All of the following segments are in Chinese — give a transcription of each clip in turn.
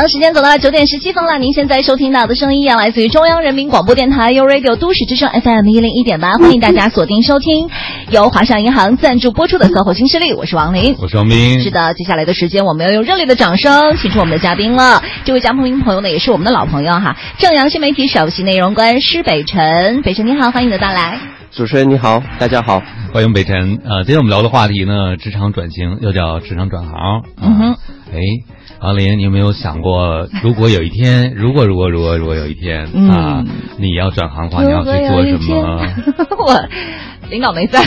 好，时间走到了九点十七分了。您现在收听到的声音啊，来自于中央人民广播电台 u Radio 都市之声 FM 一零一点八，欢迎大家锁定收听由华夏银行赞助播出的《搜狐新势力》，我是王林，我是王斌。是的，接下来的时间我们要用热烈的掌声请出我们的嘉宾了。这位嘉宾朋友呢，也是我们的老朋友哈，正阳新媒体首席内容官施北辰。北辰你好，欢迎你的到来。主持人你好，大家好，欢迎北辰。呃，今天我们聊的话题呢，职场转型又叫职场转行。嗯哼，哎。王林，你有没有想过，如果有一天，如果如果如果如果有一天啊，你要转行的话，你要去做什么？我领导没在。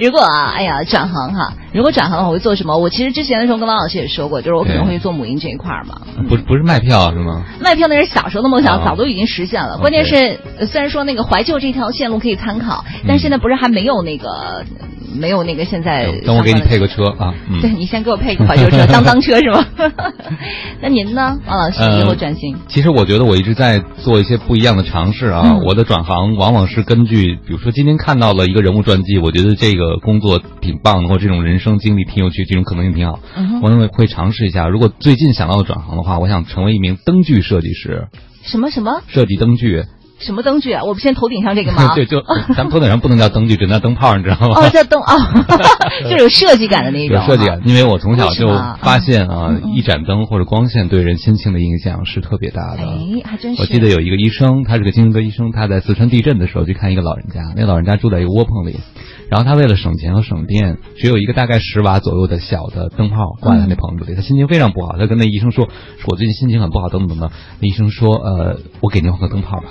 如果啊，哎呀，转行哈，如果转行的话，我会做什么？我其实之前的时候跟王老师也说过，就是我可能会做母婴这一块嘛。不，不是卖票是吗？卖票那是小时候的梦想，早都已经实现了。关键是，虽然说那个怀旧这条线路可以参考，但现在不是还没有那个。没有那个现在，等我给你配个车啊！对你先给我配个怀旧车，当当车是吗？那您呢，王老师？以后转型？其实我觉得我一直在做一些不一样的尝试啊。我的转行往往是根据，比如说今天看到了一个人物传记，我觉得这个工作挺棒的，或这种人生经历挺有趣，这种可能性挺好，我认为会尝试一下。如果最近想到的转行的话，我想成为一名灯具设计师。什么什么？设计灯具。什么灯具啊？我们先头顶上这个吗？对，就 咱们头顶上不能叫灯具，只能叫灯泡，你知道吗？哦，叫灯哦，就是有设计感的那种。有设计感，因为我从小就发现啊，一盏灯或者光线对人心情的影响是特别大的。哎，还真是。我记得有一个医生，他是个精神科医生，他在四川地震的时候去看一个老人家，那老人家住在一个窝棚里，然后他为了省钱和省电，只有一个大概十瓦左右的小的灯泡挂在那棚子里，他心情非常不好，他跟那医生说：“说我最近心情很不好，等等等等。”那医生说：“呃，我给您换个灯泡吧。”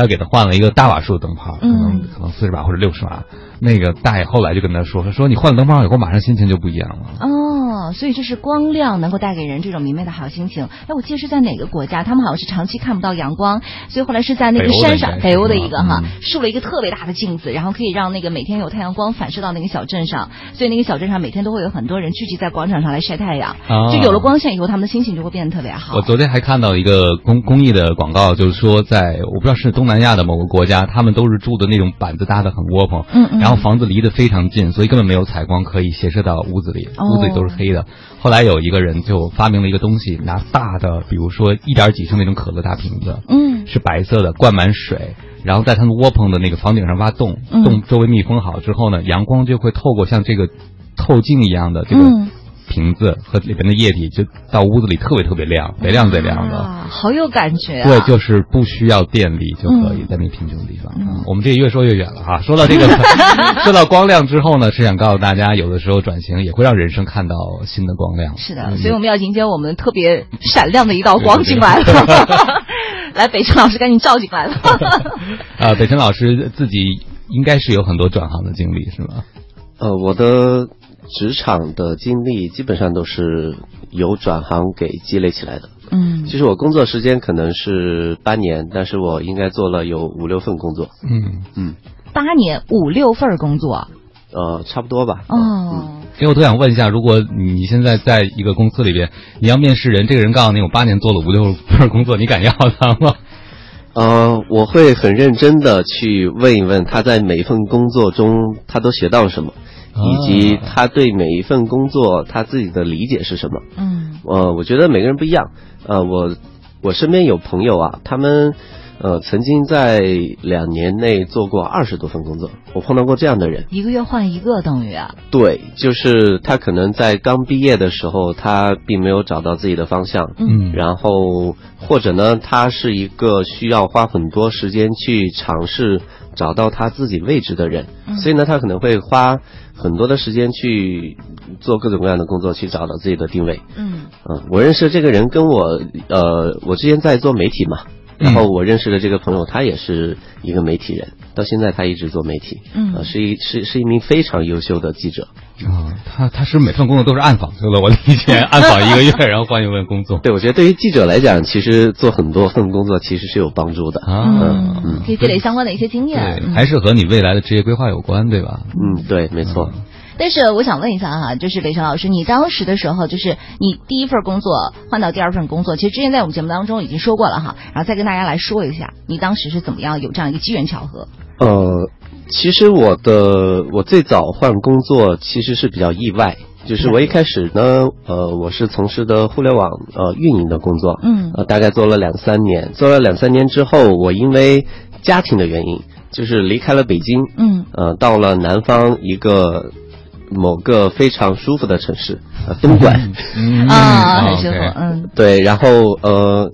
他给他换了一个大瓦数的灯泡，可能可能四十瓦或者六十瓦。那个大爷后来就跟他说：“他说你换了灯泡以后，马上心情就不一样了。”哦，所以这是光亮能够带给人这种明媚的好心情。哎，我记得是在哪个国家，他们好像是长期看不到阳光，所以后来是在那个山上，北欧的一个哈，竖了一个特别大的镜子，然后可以让那个每天有太阳光反射到那个小镇上，所以那个小镇上每天都会有很多人聚集在广场上来晒太阳。就有了光线以后，他们的心情就会变得特别好。我昨天还看到一个公公益的广告，就是说在我不知道是东南亚的某个国家，他们都是住的那种板子搭的很窝棚，嗯嗯，然后房子离得非。非常近，所以根本没有采光可以斜射到屋子里，屋子里都是黑的。后来有一个人就发明了一个东西，拿大的，比如说一点几升那种可乐大瓶子，嗯，是白色的，灌满水，然后在他们窝棚的那个房顶上挖洞，洞周围密封好之后呢，阳光就会透过像这个透镜一样的这个。瓶子和里边的液体就到屋子里特别特别亮，贼亮贼亮的，好有感觉。对，就是不需要电力就可以在那贫穷的地方。我们这越说越远了哈。说到这个，说到光亮之后呢，是想告诉大家，有的时候转型也会让人生看到新的光亮。是的，所以我们要迎接我们特别闪亮的一道光进来了。来，北辰老师赶紧照进来了。啊，北辰老师自己应该是有很多转行的经历，是吗？呃，我的。职场的经历基本上都是由转行给积累起来的。嗯，其实我工作时间可能是八年，但是我应该做了有五六份工作。嗯嗯，八年五六份工作，呃，差不多吧。哦，因为我特想问一下，如果你现在在一个公司里边，你要面试人，这个人告诉你我八年做了五六份工作，你敢要他吗？呃，我会很认真的去问一问他在每一份工作中他都学到了什么。以及他对每一份工作他自己的理解是什么？嗯，呃，我觉得每个人不一样。呃，我我身边有朋友啊，他们呃曾经在两年内做过二十多份工作，我碰到过这样的人。一个月换一个等于啊？对，就是他可能在刚毕业的时候，他并没有找到自己的方向。嗯，然后或者呢，他是一个需要花很多时间去尝试找到他自己位置的人，所以呢，他可能会花。很多的时间去做各种各样的工作，去找到自己的定位。嗯嗯，我认识这个人跟我呃，我之前在做媒体嘛，然后我认识的这个朋友，他也是一个媒体人，到现在他一直做媒体。嗯，是一是是一名非常优秀的记者。啊，他他是每份工作都是暗访，对吧？我以前 暗访一个月，然后换一份工作。对，我觉得对于记者来讲，其实做很多份工作其实是有帮助的啊，嗯，可以积累相关的一些经验，对，还是和你未来的职业规划有关，对吧？嗯，对，没错。但是我想问一下哈，就是北辰老师，你当时的时候，就是你第一份工作换到第二份工作，其实之前在我们节目当中已经说过了哈，然后再跟大家来说一下，你当时是怎么样有这样一个机缘巧合？呃。其实我的我最早换工作其实是比较意外，就是我一开始呢，呃，我是从事的互联网呃运营的工作，嗯，呃，大概做了两三年，做了两三年之后，我因为家庭的原因，就是离开了北京，嗯，呃，到了南方一个某个非常舒服的城市，呃，东莞，啊，很舒服，嗯，对，然后呃，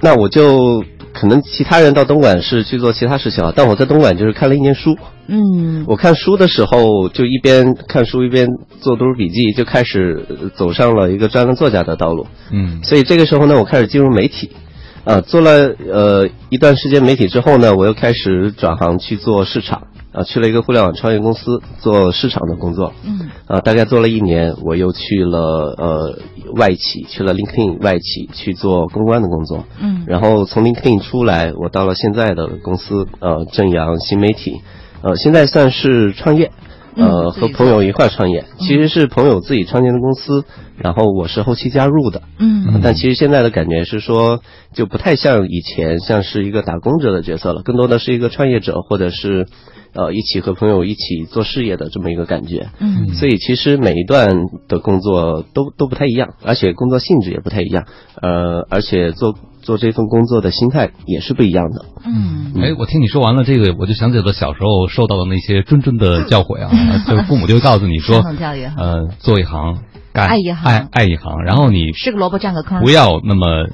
那我就。可能其他人到东莞是去做其他事情啊，但我在东莞就是看了一年书。嗯，我看书的时候就一边看书一边做读书笔记，就开始走上了一个专栏作家的道路。嗯，所以这个时候呢，我开始进入媒体，啊，做了呃一段时间媒体之后呢，我又开始转行去做市场。啊，去了一个互联网创业公司做市场的工作，嗯，啊，大概做了一年，我又去了呃外企，去了 LinkedIn 外企去做公关的工作，嗯，然后从 LinkedIn 出来，我到了现在的公司，呃，正阳新媒体，呃，现在算是创业。呃，和朋友一块创业，其实是朋友自己创建的公司，然后我是后期加入的。嗯，但其实现在的感觉是说，就不太像以前，像是一个打工者的角色了，更多的是一个创业者，或者是呃一起和朋友一起做事业的这么一个感觉。嗯，所以其实每一段的工作都都不太一样，而且工作性质也不太一样。呃，而且做。做这份工作的心态也是不一样的。嗯，哎，我听你说完了这个，我就想起了小时候受到的那些谆谆的教诲啊，就是父母就会告诉你说，呃，做一行，爱一行，爱爱一行，然后你是个萝卜占个坑，不要那么。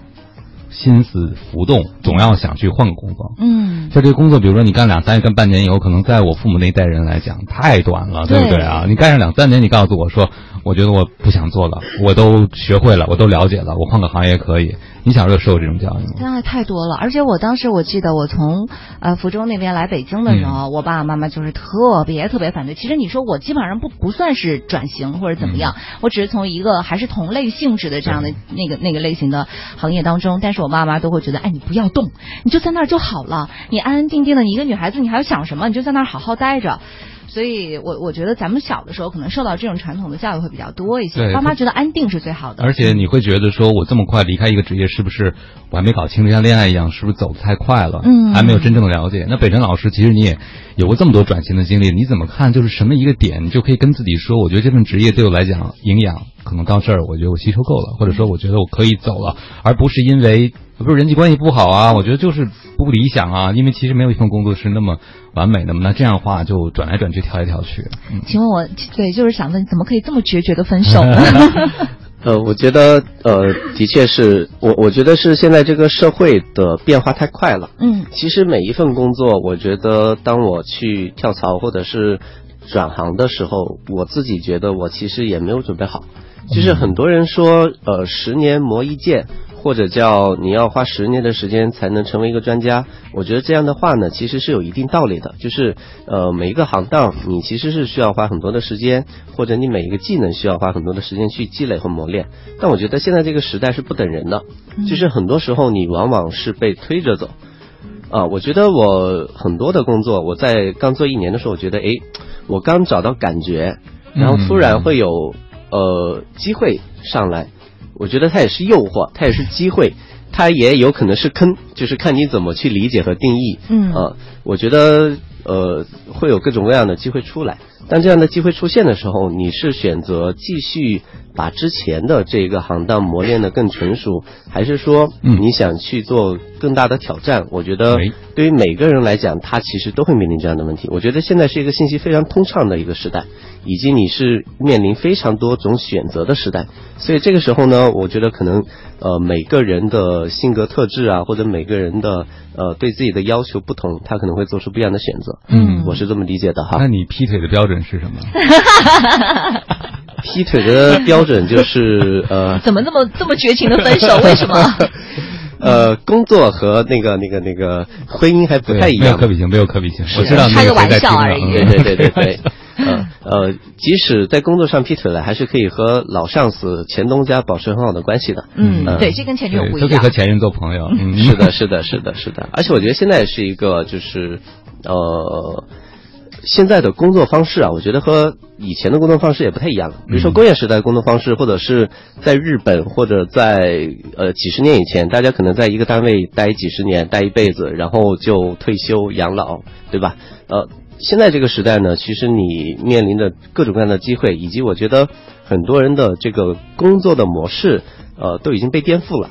心思浮动，总要想去换个工作。嗯，像这个工作，比如说你干两三年、干半年以后，可能在我父母那一代人来讲太短了，对不对啊？你干上两三年，你告诉我说，我觉得我不想做了，我都学会了，我都了解了，我换个行业可以。你小时候受过这种教育吗？太多了，而且我当时我记得我从呃福州那边来北京的时候，我爸爸妈妈就是特别特别反对。其实你说我基本上不不算是转型或者怎么样，我只是从一个还是同类性质的这样的那个那个类型的行业当中，但是我爸妈都会觉得，哎，你不要动，你就在那儿就好了，你安安定定的，你一个女孩子，你还要想什么？你就在那儿好好待着。所以，我我觉得咱们小的时候可能受到这种传统的教育会比较多一些。爸妈觉得安定是最好的。而且你会觉得说，我这么快离开一个职业，是不是我还没搞清楚像恋爱一样，是不是走的太快了？嗯，还没有真正的了解。那北辰老师，其实你也有过这么多转型的经历，你怎么看？就是什么一个点，你就可以跟自己说，我觉得这份职业对我来讲营养可能到这儿，我觉得我吸收够了，或者说我觉得我可以走了，而不是因为。不是人际关系不好啊，我觉得就是不理想啊，因为其实没有一份工作是那么完美的嘛。那这样的话就转来转去，跳来跳去。嗯请问我对，就是想问，怎么可以这么决绝的分手？呃，我觉得呃，的确是我，我觉得是现在这个社会的变化太快了。嗯，其实每一份工作，我觉得当我去跳槽或者是转行的时候，我自己觉得我其实也没有准备好。就是很多人说，呃，十年磨一剑。或者叫你要花十年的时间才能成为一个专家，我觉得这样的话呢，其实是有一定道理的。就是呃，每一个行当你其实是需要花很多的时间，或者你每一个技能需要花很多的时间去积累和磨练。但我觉得现在这个时代是不等人的，就是很多时候你往往是被推着走。啊，我觉得我很多的工作，我在刚做一年的时候，我觉得哎，我刚找到感觉，然后突然会有呃机会上来。我觉得它也是诱惑，它也是机会，它也有可能是坑，就是看你怎么去理解和定义。嗯，啊，我觉得呃会有各种各样的机会出来。当这样的机会出现的时候，你是选择继续把之前的这个行当磨练的更成熟，还是说你想去做更大的挑战？我觉得对于每个人来讲，他其实都会面临这样的问题。我觉得现在是一个信息非常通畅的一个时代，以及你是面临非常多种选择的时代。所以这个时候呢，我觉得可能呃每个人的性格特质啊，或者每个人的呃对自己的要求不同，他可能会做出不一样的选择。嗯，我是这么理解的哈。那你劈腿的标准？是什么？劈腿的标准就是 呃，怎么那么这么绝情的分手？为什么？呃，工作和那个那个那个婚姻还不太一样，没有可比性，没有可比性。我知道开个玩笑而已。对对对对对，呃呃，即使在工作上劈腿了，还是可以和老上司前东家保持很好的关系的。嗯，对，这跟前女友不一样。都可以和前任做朋友。嗯，是的，是的，是的，是的。而且我觉得现在是一个就是呃。现在的工作方式啊，我觉得和以前的工作方式也不太一样了。比如说工业时代的工作方式，或者是在日本，或者在呃几十年以前，大家可能在一个单位待几十年，待一辈子，然后就退休养老，对吧？呃，现在这个时代呢，其实你面临的各种各样的机会，以及我觉得。很多人的这个工作的模式，呃，都已经被颠覆了。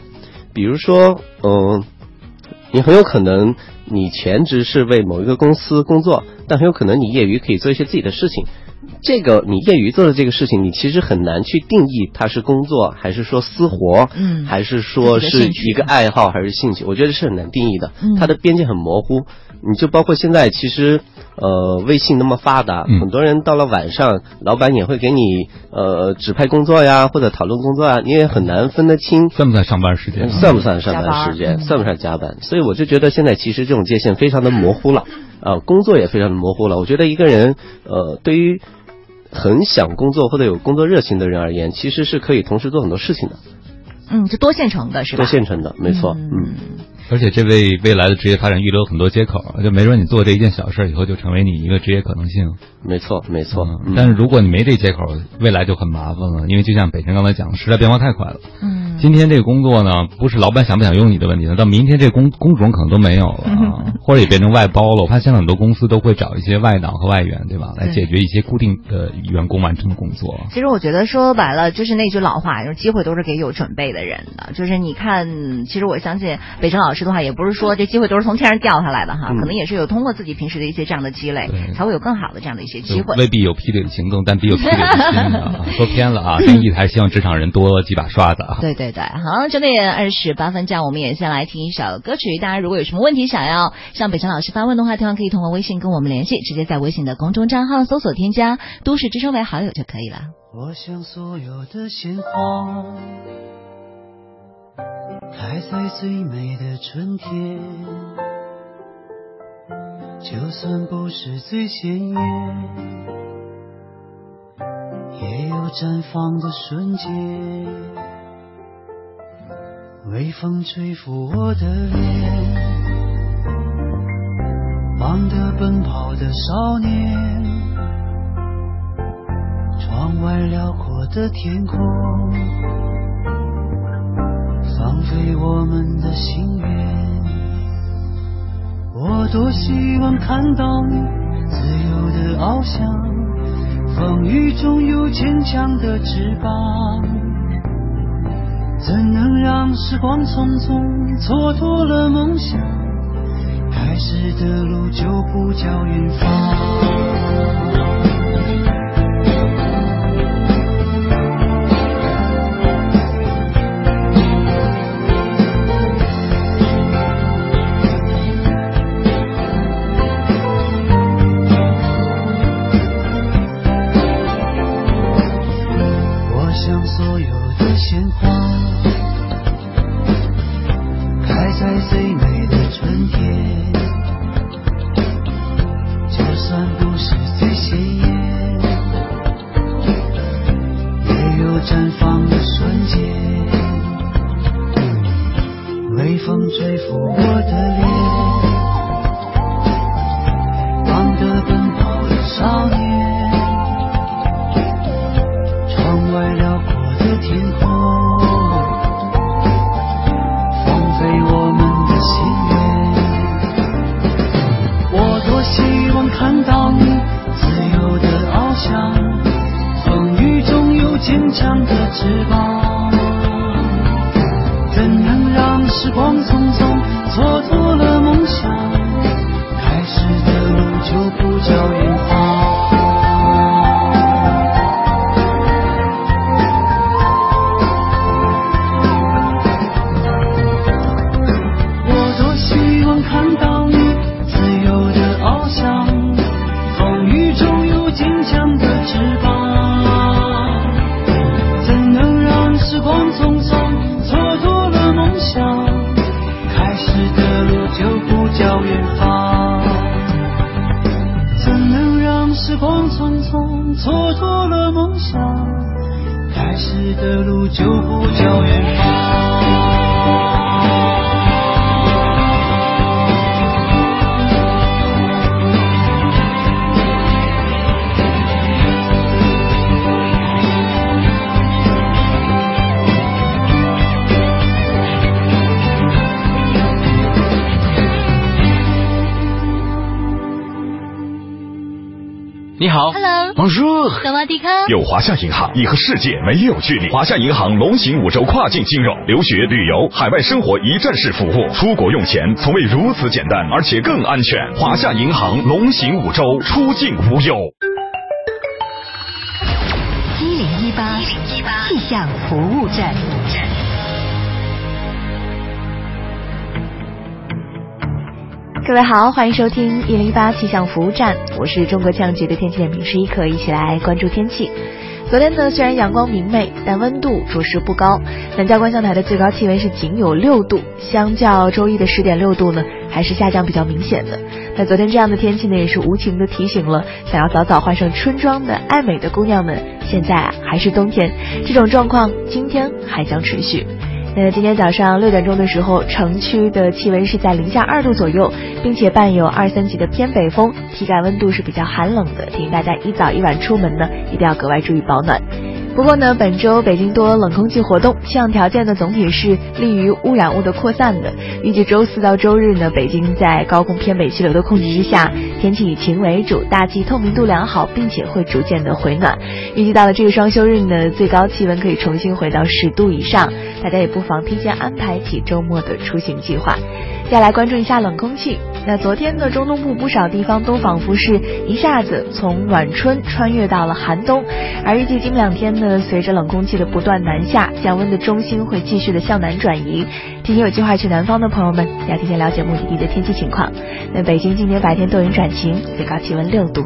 比如说，嗯，你很有可能你全职是为某一个公司工作，但很有可能你业余可以做一些自己的事情。这个你业余做的这个事情，你其实很难去定义它是工作，还是说私活，嗯，还是说是一个爱好，还是兴趣？我觉得是很难定义的，它的边界很模糊。你就包括现在，其实呃，微信那么发达，很多人到了晚上，老板也会给你呃指派工作呀，或者讨论工作啊，你也很难分得清算不算上班时间，算不算上班时间，算不算加班？所以我就觉得现在其实这种界限非常的模糊了，呃，工作也非常的模糊了。我觉得一个人呃，对于很想工作或者有工作热情的人而言，其实是可以同时做很多事情的。嗯，就多线程的，是吧？多线程的，没错。嗯。而且这为未来的职业发展预留很多接口，就没准你做这一件小事以后就成为你一个职业可能性。没错，没错。但是如果你没这接口，未来就很麻烦了，因为就像北辰刚才讲，时代变化太快了。嗯。今天这个工作呢，不是老板想不想用你的问题了，到明天这工工种可能都没有了，或者也变成外包了。我发现在很多公司都会找一些外党和外援，对吧，来解决一些固定的员工完成的工作。其实我觉得说白了，就是那句老话，就是机会都是给有准备的人的。就是你看，其实我相信北辰老师的话，也不是说这机会都是从天上掉下来的哈，可能也是有通过自己平时的一些这样的积累，才会有更好的这样的一些机会。未必有批的行动，但必有批的心的。说偏了啊，真意还希望职场人多几把刷子啊。对对对，好，九点二十八分，这样我们也先来听一首歌曲。大家如果有什么问题想要向北辰老师发问的话，同样可以通过微信跟我们联系，直接在微信的公众账号搜索添加“都市之声”为好友就可以了。我想所有的鲜花开在最美的春天，就算不是最鲜艳，也有绽放的瞬间。微风吹拂我的脸，忙得奔跑的少年，窗外辽阔的天空，放飞我们的心愿。我多希望看到你自由的翱翔，风雨中有坚强的翅膀。怎能让时光匆匆蹉跎了梦想？开始的路就不叫远方。华夏银行，你和世界没有距离。华夏银行龙行五洲跨境金融，留学、旅游、海外生活一站式服务，出国用钱从未如此简单，而且更安全。华夏银行龙行五洲，出境无忧。一零一八气象服务站。各位好，欢迎收听一零一八气象服务站，我是中国气象局的天气点评师一可，一起来关注天气。昨天呢，虽然阳光明媚，但温度着实不高。南郊观象台的最高气温是仅有六度，相较周一的十点六度呢，还是下降比较明显的。那昨天这样的天气呢，也是无情的提醒了想要早早换上春装的爱美的姑娘们，现在啊还是冬天，这种状况今天还将持续。那今天早上六点钟的时候，城区的气温是在零下二度左右，并且伴有二三级的偏北风，体感温度是比较寒冷的，提醒大家一早一晚出门呢，一定要格外注意保暖。不过呢，本周北京多冷空气活动，气象条件呢总体是利于污染物的扩散的。预计周四到周日呢，北京在高空偏北气流的控制之下，天气以晴为主，大气透明度良好，并且会逐渐的回暖。预计到了这个双休日呢，最高气温可以重新回到十度以上，大家也不妨提前安排起周末的出行计划。再来关注一下冷空气。那昨天的中东部不少地方都仿佛是一下子从暖春穿越到了寒冬，而预计今两天呢，随着冷空气的不断南下，降温的中心会继续的向南转移。提醒有计划去南方的朋友们，要提前了解目的地的天气情况。那北京今天白天多云转晴，最高气温六度。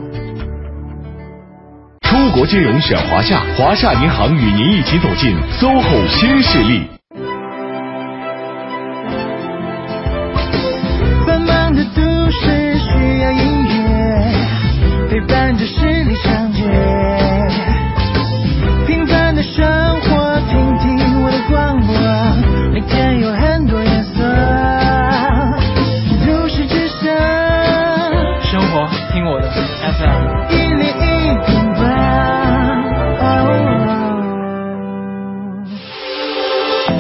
出国金融选华夏，华夏银行与您一起走进 SOHO 新势力。这是理想街，平凡的生活，听听我的广播，每天有很多颜色。都市之声，生活听我的 FM。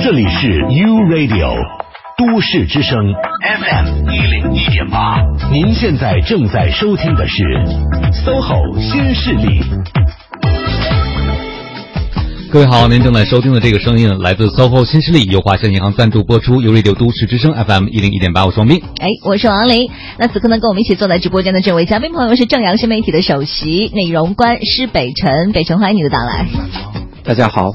这里是 U Radio。都市之声 FM 一零一点八，您现在正在收听的是 SOHO 新势力。各位好，您正在收听的这个声音来自 SOHO 新势力，由华夏银行赞助播出由 Radio 都市之声 FM 一零一点八，我双斌。哎，我是王琳。那此刻呢，跟我们一起坐在直播间的这位嘉宾朋友是正阳新媒体的首席内容官施北辰，北辰欢迎你的到来。大家好。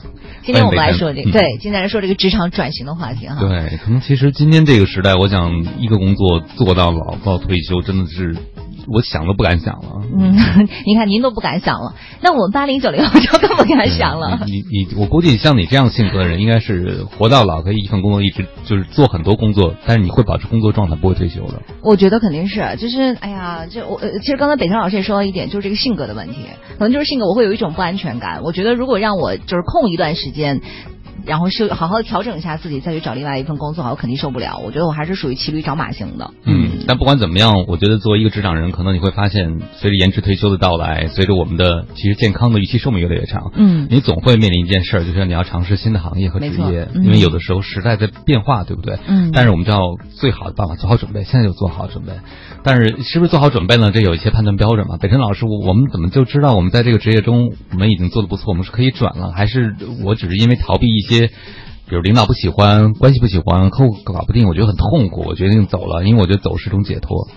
今天我们来说这个，对，今天来说这个职场转型的话题哈。对，可能其实今天这个时代，我想一个工作做到老到退休，真的是。我想都不敢想了。嗯，你看您都不敢想了，那我们八零九零后就更不敢想了。你你我估计像你这样性格的人，应该是活到老可以一份工作一直就是做很多工作，但是你会保持工作状态，不会退休的。我觉得肯定是，就是哎呀，就我其实刚才北辰老师也说了一点，就是这个性格的问题，可能就是性格，我会有一种不安全感。我觉得如果让我就是空一段时间。然后是好好的调整一下自己，再去找另外一份工作，我肯定受不了。我觉得我还是属于骑驴找马型的。嗯，但不管怎么样，我觉得作为一个职场人，可能你会发现，随着延迟退休的到来，随着我们的其实健康的预期寿命越来越长，嗯，你总会面临一件事儿，就是你要尝试新的行业和职业，因为有的时候时代在变化，对不对？嗯。但是我们知道，最好的办法做好准备，现在就做好准备。但是是不是做好准备呢？这有一些判断标准嘛？北辰老师，我们怎么就知道我们在这个职业中我们已经做的不错，我们是可以转了，还是我只是因为逃避一些？比如领导不喜欢，关系不喜欢，客户搞不定，我觉得很痛苦，我决定走了，因为我觉得走是种解脱。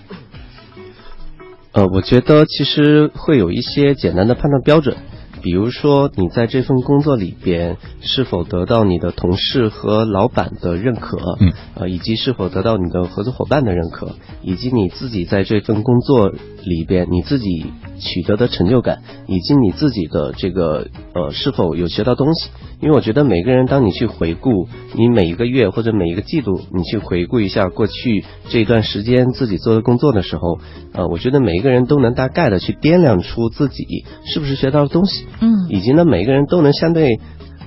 呃，我觉得其实会有一些简单的判断标准，比如说你在这份工作里边是否得到你的同事和老板的认可，嗯，呃，以及是否得到你的合作伙伴的认可，以及你自己在这份工作里边你自己取得的成就感，以及你自己的这个呃是否有学到东西。因为我觉得每个人，当你去回顾你每一个月或者每一个季度，你去回顾一下过去这一段时间自己做的工作的时候，呃，我觉得每一个人都能大概的去掂量出自己是不是学到了东西，嗯，以及呢，每个人都能相对，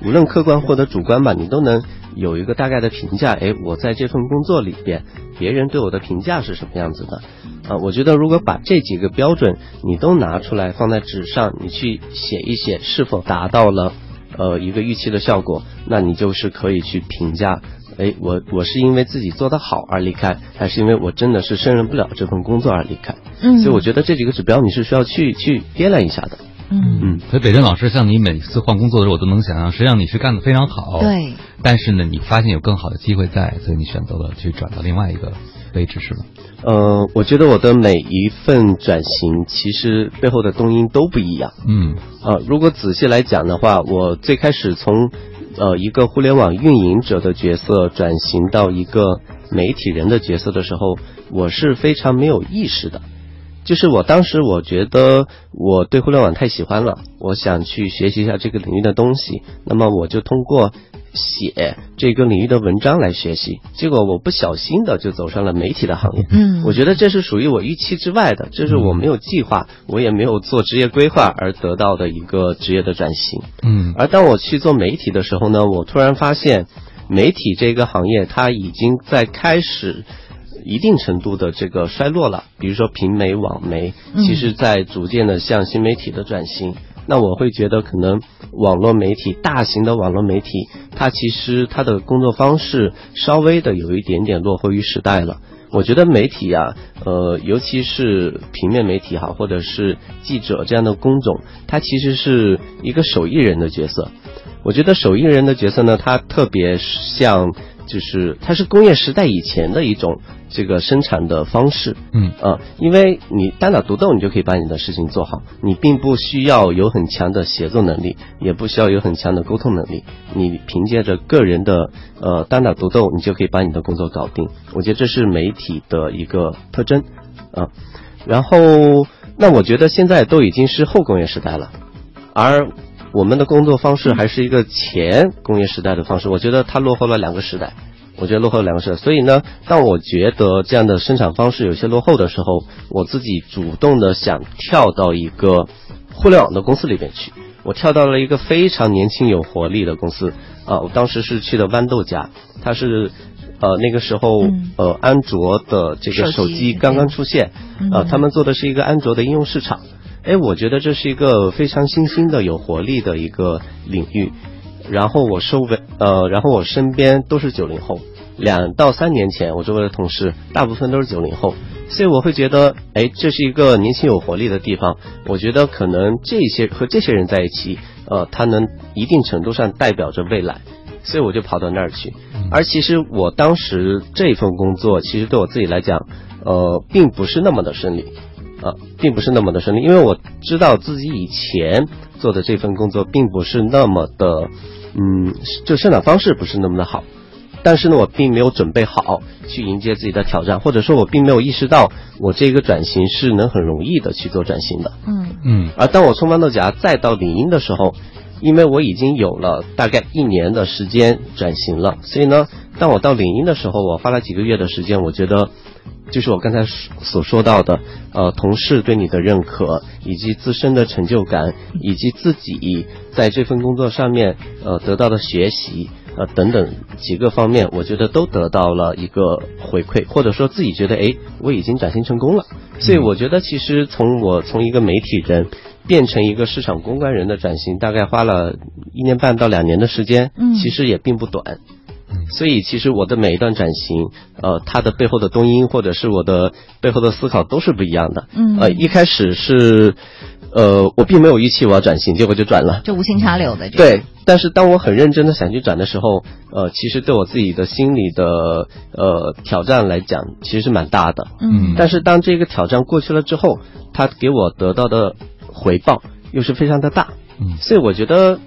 无论客观或者主观吧，你都能有一个大概的评价。哎，我在这份工作里边，别人对我的评价是什么样子的？啊，我觉得如果把这几个标准你都拿出来放在纸上，你去写一写，是否达到了？呃，一个预期的效果，那你就是可以去评价，哎，我我是因为自己做得好而离开，还是因为我真的是胜任不了这份工作而离开？嗯，所以我觉得这几个指标你是需要去去掂量一下的。嗯嗯，所以北辰老师，像你每次换工作的时候，我都能想象，实际上你是干得非常好，对。但是呢，你发现有更好的机会在，所以你选择了去转到另外一个位置，是吗？呃，我觉得我的每一份转型，其实背后的动因都不一样。嗯，呃，如果仔细来讲的话，我最开始从呃一个互联网运营者的角色转型到一个媒体人的角色的时候，我是非常没有意识的。就是我当时我觉得我对互联网太喜欢了，我想去学习一下这个领域的东西，那么我就通过写这个领域的文章来学习。结果我不小心的就走上了媒体的行业。嗯我觉得这是属于我预期之外的，这是我没有计划，我也没有做职业规划而得到的一个职业的转型。嗯而当我去做媒体的时候呢，我突然发现，媒体这个行业它已经在开始一定程度的这个衰落了。比如说平媒、网媒，嗯其实在逐渐的向新媒体的转型。那我会觉得，可能网络媒体、大型的网络媒体，它其实它的工作方式稍微的有一点点落后于时代了。我觉得媒体啊，呃，尤其是平面媒体哈，或者是记者这样的工种，它其实是一个手艺人的角色。我觉得手艺人的角色呢，它特别像，就是它是工业时代以前的一种这个生产的方式。嗯啊，因为你单打独斗，你就可以把你的事情做好，你并不需要有很强的协作能力，也不需要有很强的沟通能力，你凭借着个人的呃单打独斗，你就可以把你的工作搞定。我觉得这是媒体的一个特征啊、然后，那我觉得现在都已经是后工业时代了，而我们的工作方式还是一个前工业时代的方式，我觉得它落后了两个时代。我觉得落后了两个时代，所以呢，当我觉得这样的生产方式有些落后的时候，我自己主动的想跳到一个互联网的公司里边去。我跳到了一个非常年轻有活力的公司啊，我当时是去的豌豆荚，它是呃那个时候嗯呃安卓的这个手手机机刚刚出现，嗯啊，他们做的是一个安卓的应用市场。哎，我觉得这是一个非常新兴的、有活力的一个领域。然后我周围呃，然后我身边都是九零后，两到三年前我周围的同事大部分都是九零后，所以我会觉得，哎，这是一个年轻有活力的地方。我觉得可能这些和这些人在一起，呃，他能一定程度上代表着未来。所以我就跑到那儿去，而其实我当时这份工作，其实对我自己来讲，呃，并不是那么的顺利，啊，并不是那么的顺利，因为我知道自己以前做的这份工作并不是那么的，嗯，就生产方式不是那么的好，但是呢，我并没有准备好去迎接自己的挑战，或者说我并没有意识到我这个转型是能很容易的去做转型的。嗯。嗯。而当我从豌豆荚再到领英的时候，因为我已经有了大概一年的时间转型了，所以呢，当我到领英的时候，我花了几个月的时间，我觉得，就是我刚才所说到的，呃，同事对你的认可，以及自身的成就感，以及自己在这份工作上面呃得到的学习。呃，等等几个方面，我觉得都得到了一个回馈，或者说自己觉得，哎，我已经转型成功了。所以我觉得，其实从我从一个媒体人变成一个市场公关人的转型，大概花了一年半到两年的时间，嗯其实也并不短。嗯所以，其实我的每一段转型，呃，它的背后的动因或者是我的背后的思考都是不一样的。嗯呃，一开始是，呃，我并没有预期我要转型，结果就转了。就无心插柳的。对，但是当我很认真的想去转的时候，呃，其实对我自己的心理的呃挑战来讲，其实是蛮大的。嗯但是当这个挑战过去了之后，它给我得到的回报又是非常的大。嗯所以我觉得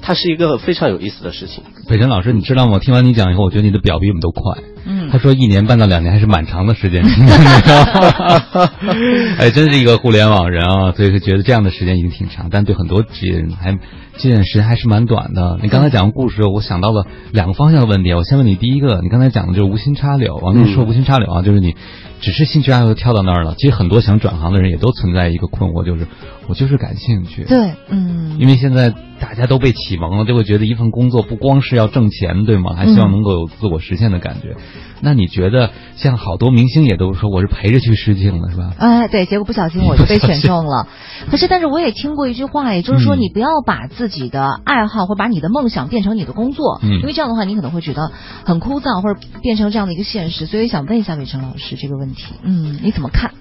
它是一个非常有意思的事情。北辰老师，你知道吗？听完你讲以后，我觉得你的表比我们都快。嗯他说一年半到两年还是蛮长的时间，哎，真是一个互联网人啊，所以就觉得这样的时间已经挺长，但对很多职业人还这段时间还是蛮短的。你刚才讲的故事，我想到了两个方向的问题。我先问你第一个，你刚才讲的就是无心插柳，王军说嗯无心插柳啊，就是你只是兴趣爱好跳到那儿了。其实很多想转行的人也都存在一个困惑，就是我就是感兴趣。对，嗯，因为现在大家都被启蒙了，就会觉得一份工作不光是要挣钱，对吗？还希望能够有自我实现的感觉。那你觉得，像好多明星也都说我是陪着去试镜的，是吧？哎，对，结果不小心我就被选中了。可是，但是我也听过一句话，也就是说，你不要把自己的爱好或把你的梦想变成你的工作，嗯因为这样的话，你可能会觉得很枯燥，或者变成这样的一个现实。所以想问一下伟成老师这个问题，嗯，你怎么看？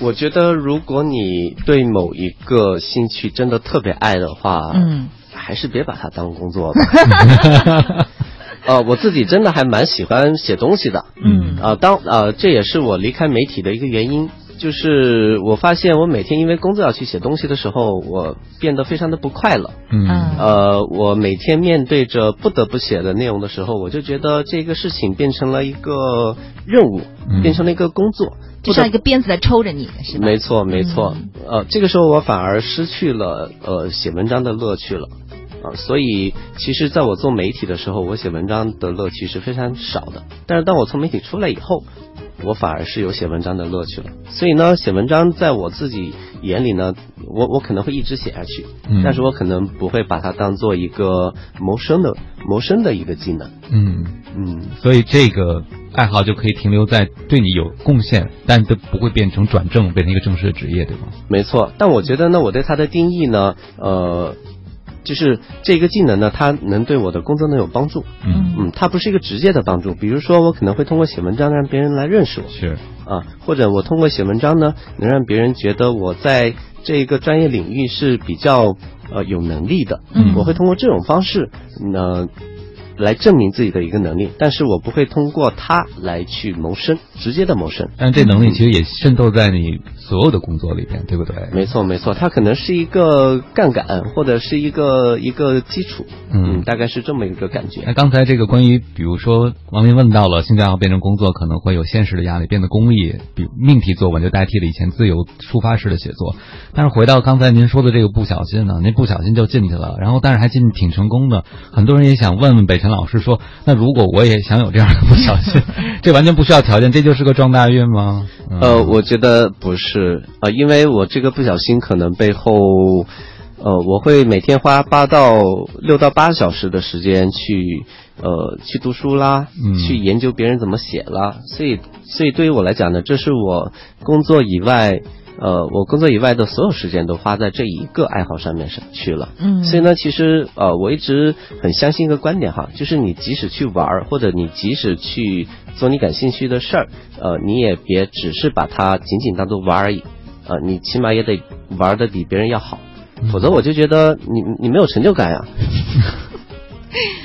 我觉得，如果你对某一个兴趣真的特别爱的话，嗯，还是别把它当工作吧。呃，我自己真的还蛮喜欢写东西的，嗯呃，当呃，这也是我离开媒体的一个原因，就是我发现我每天因为工作要去写东西的时候，我变得非常的不快乐。嗯呃，我每天面对着不得不写的内容的时候，我就觉得这个事情变成了一个任务，嗯变成了一个工作，就像一个鞭子在抽着你，是吧？没错，没错。嗯呃，这个时候我反而失去了呃写文章的乐趣了。啊、所以其实在我做媒体的时候，我写文章的乐趣是非常少的。但是当我从媒体出来以后，我反而是有写文章的乐趣了。所以呢，写文章在我自己眼里呢，我我可能会一直写下去，嗯但是我可能不会把它当做一个谋生的谋生的一个技能。嗯，嗯，所以这个爱好就可以停留在对你有贡献，但都不会变成转正，变成一个正式的职业，对吗？没错，但我觉得呢，我对它的定义呢，呃，就是这个技能呢，它能对我的工作能有帮助。嗯，嗯，它不是一个直接的帮助，比如说我可能会通过写文章让别人来认识我是，啊，或者我通过写文章呢，能让别人觉得我在这一个专业领域是比较呃有能力的。嗯我会通过这种方式，呢。来证明自己的一个能力，但是我不会通过它来去谋生，直接的谋生。但这能力其实也渗透在你所有的工作里边，对不对？没错，没错，它可能是一个杠杆，或者是一个一个基础，嗯大概是这么一个感觉。那刚才这个关于，比如说王明问到了兴趣爱好变成工作，可能会有现实的压力，变得功利，比如命题作文就代替了以前自由抒发式的写作。但是回到刚才您说的这个不小心呢，那不小心就进去了，然后但是还进挺成功的。很多人也想问问北辰老师说，那如果我也想有这样的不小心，这完全不需要条件，这就是个撞大运吗？嗯呃，我觉得不是，呃，因为我这个不小心可能背后，呃，我会每天花八到六到八小时的时间去，呃，去读书啦，嗯去研究别人怎么写啦，所以，所以对于我来讲呢，这是我工作以外。呃，我工作以外的所有时间都花在这一个爱好上面上去了，嗯所以呢，其实呃，我一直很相信一个观点哈，就是你即使去玩儿，或者你即使去做你感兴趣的事儿，呃，你也别只是把它仅仅当做玩而已，呃，你起码也得玩的比别人要好，否则我就觉得你你没有成就感呀。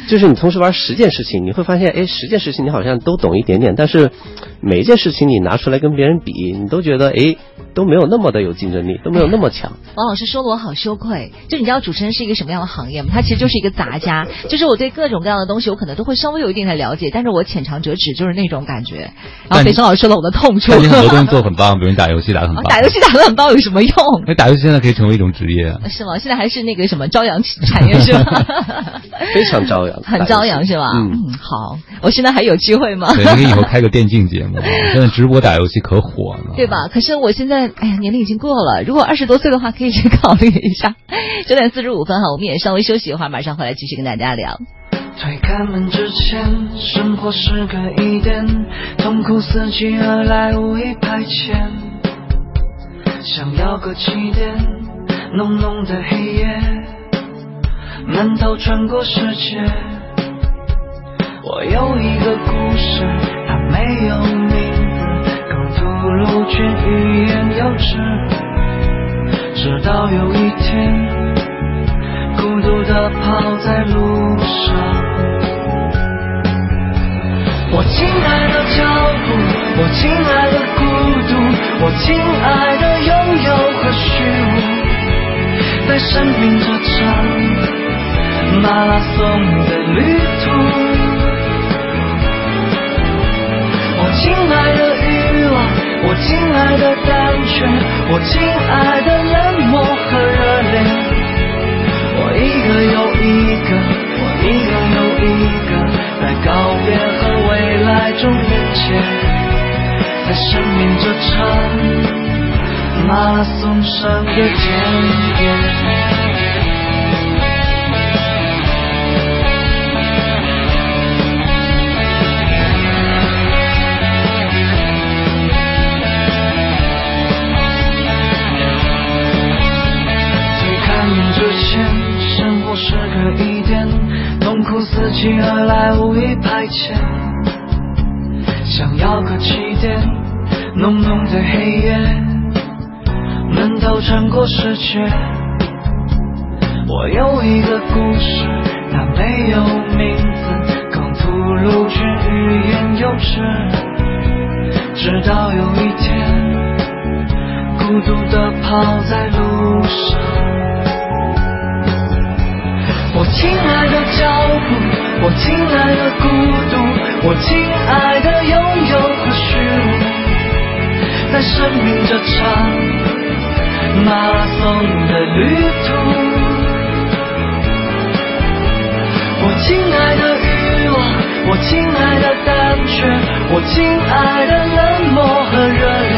就是你同时玩十件事情，你会发现，哎，十件事情你好像都懂一点点，但是每一件事情你拿出来跟别人比，你都觉得，哎，都没有那么的有竞争力，都没有那么强。王老师说的我好羞愧。就你知道主持人是一个什么样的行业吗？他其实就是一个杂家，就是我对各种各样的东西，我可能都会稍微有一定的了解，但是我浅尝辄止，就是那种感觉。然后北辰老师说了我的痛处。但你很多东西 做很棒，比如你打游戏打得很棒，打游戏打得很棒有什么用？那打游戏现在可以成为一种职业。是吗？现在还是那个什么朝阳产业是吧？非常朝阳，很朝阳是吧？嗯，好，我现在还有机会吗？对，你可以以后开个电竞节目，现在直播打游戏可火了，对吧？可是我现在，哎呀，年龄已经过了。如果二十多岁的话，可以去考虑一下。九点四十五分哈，我们也稍微休息一会儿，马上回来继续跟大家聊。推开门之前，生活是个疑点，痛苦伺机而来，无意排遣。想要个起点，浓浓的黑夜，闷头穿过世界。我有一个故事，它没有，刚吐露却欲言又止。直到有一天，孤独的跑在路上。我亲爱的脚步，我亲爱的孤独，我亲爱的拥有和虚无，在生命这场马拉松的旅途。我亲爱的，我亲爱的胆怯，我亲爱的冷漠和热烈。我一个又一个，我一个又一个，在告别和未来中连接。在生命这场马拉松上的检验。苦伺机而来，无意排遣。想要个起点，浓浓的黑夜，闷头穿过世界。我有一个故事，它没有名字，更吐露却欲言又止。直到有一天，孤独的跑在路上。我亲爱的脚步，我亲爱的孤独，我亲爱的拥有和虚无，在生命这场马拉松的旅途。我亲爱的欲望，我亲爱的胆怯，我亲爱的冷漠和热烈，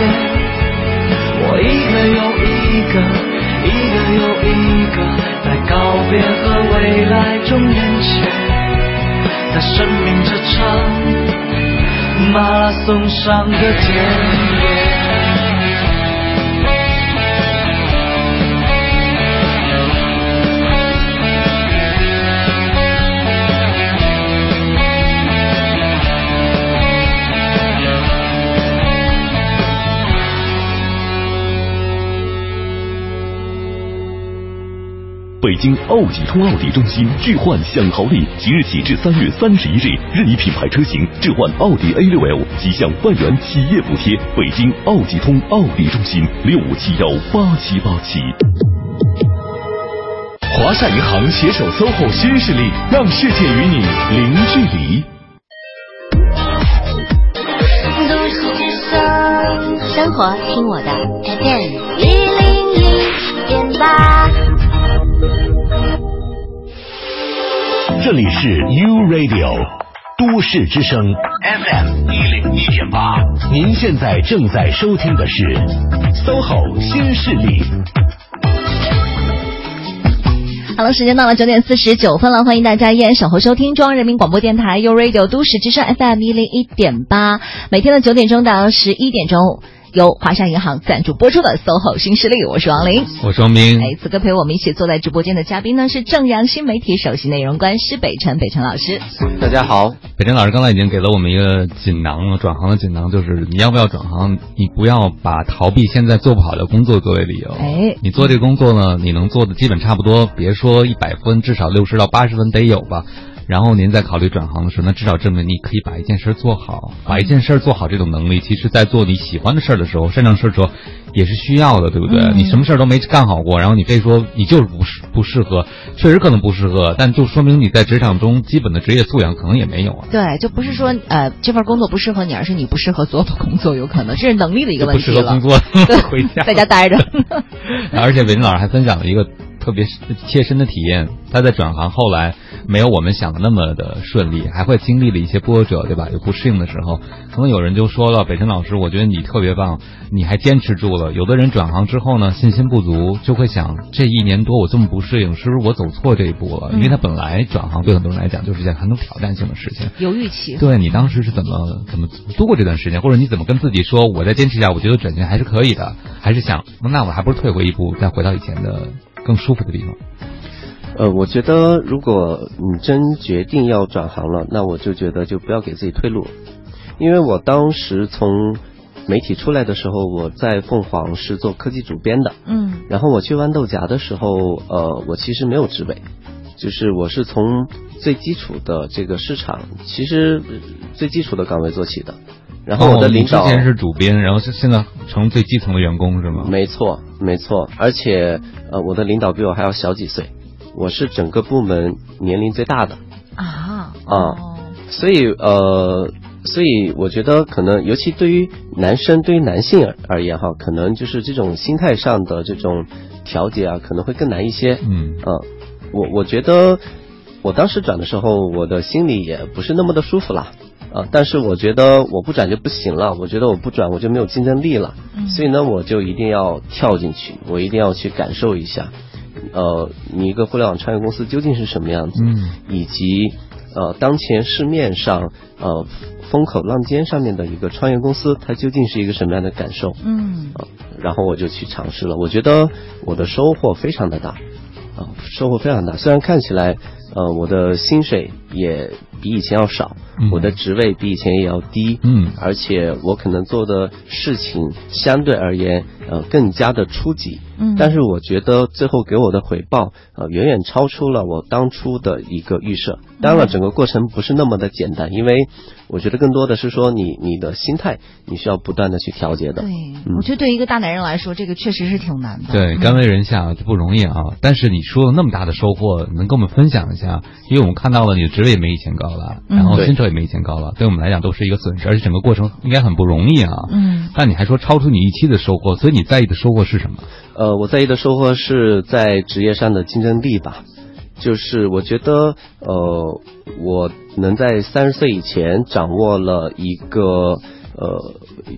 我一个又一个。一个又面前，在生命这场马拉松上的田野。北京奥迪通奥迪中心置换享豪礼，即日起至三月三十一日，任意品牌车型置换奥迪 A 六 L，即享万元企业补贴。北京奥迪通奥迪中心六五七幺八七八七。华夏银行携手 SOHO 新势力，让世界与你零距离。生活听我的 FM 一零一点八。这里是 U Radio 都市之声 FM 一零一点八，您现在正在收听的是 SOHO 新势力。好了，时间到了九点四十九分了，欢迎大家依然守候收听中央人民广播电台 U Radio 都市之声 FM 一零一点八，每天的九点钟到十一点钟。由华夏银行赞助播出的 SOHO 新势力，我是王林，我是王明。哎，此刻陪我们一起坐在直播间的嘉宾呢是正阳新媒体首席内容官施北辰，北辰老师。大家好，北辰老师刚才已经给了我们一个锦囊了，转行的锦囊就是你要不要转行？你不要把逃避现在做不好的工作作为理由。哎，你做这个工作呢，你能做的基本差不多，别说一百分，至少六十到八十分得有吧。然后您在考虑转行的时候，那至少证明你可以把一件事做好，把一件事做好这种能力，其实在做你喜欢的事儿的时候，擅长事儿时候也是需要的，对不对？你什么事儿都没干好过，然后你非说你就是不适不适合，确实可能不适合，但就说明你在职场中基本的职业素养可能也没有啊。对，就不是说呃这份工作不适合你，而是你不适合所有的工作，有可能这是能力的一个问题了。不适合工作，回家在家待着。而且伟林老师还分享了一个。特别是切身的体验，他在转行后来没有我们想的那么的顺利，还会经历了一些波折，对吧？有不适应的时候，可能有人就说了：“北辰老师，我觉得你特别棒，你还坚持住了。”有的人转行之后呢，信心不足，就会想：这一年多我这么不适应，是不是我走错这一步了？因为他本来转行对很多人来讲就是一件很有挑战性的事情，有预期。对你当时是怎么怎么度过这段时间，或者你怎么跟自己说：“我再坚持一下，我觉得转型还是可以的。”还是想，那我还不是退回一步，再回到以前的更舒服的地方。呃，我觉得如果你真决定要转行了，那我就觉得就不要给自己退路，因为我当时从媒体出来的时候，我在凤凰是做科技主编的，嗯，然后我去豌豆荚的时候，呃，我其实没有职位，就是我是从最基础的这个市场，其实最基础的岗位做起的，然后我的领导之前是主编，然后是现在成最基层的员工是吗？没错，没错，而且呃，我的领导比我还要小几岁。我是整个部门年龄最大的啊啊，所以呃，所以我觉得可能，尤其对于男生，对于男性而而言哈，可能就是这种心态上的这种调节啊，可能会更难一些。嗯嗯，我我觉得我当时转的时候，我的心里也不是那么的舒服啦。呃，但是我觉得我不转就不行了，我觉得我不转我就没有竞争力了，嗯所以呢，我就一定要跳进去，我一定要去感受一下，呃，你一个互联网创业公司究竟是什么样子，嗯以及呃，当前市面上呃风口浪尖上面的一个创业公司，它究竟是一个什么样的感受？嗯啊然后我就去尝试了，我觉得我的收获非常的大，啊、收获非常大。虽然看起来，呃，我的薪水也比以前要少，嗯我的职位比以前也要低，嗯而且我可能做的事情相对而言，呃，更加的初级。嗯但是我觉得最后给我的回报，呃，远远超出了我当初的一个预设。当然了，整个过程不是那么的简单，因为我觉得更多的是说你你的心态，你需要不断的去调节的。对，嗯我觉得对一个大男人来说，这个确实是挺难的。对，嗯甘为人下不容易啊。但是你说了那么大的收获，能跟我们分享一下？因为我们看到了你的职位也没以前高了，然后薪酬也没以前高了，对我们来讲都是一个损失，而且整个过程应该很不容易啊。嗯但你还说超出你预期的收获，所以你在意的收获是什么？呃，我在意的收获是在职业上的竞争力吧，就是我觉得，呃，我能在三十岁以前掌握了一个呃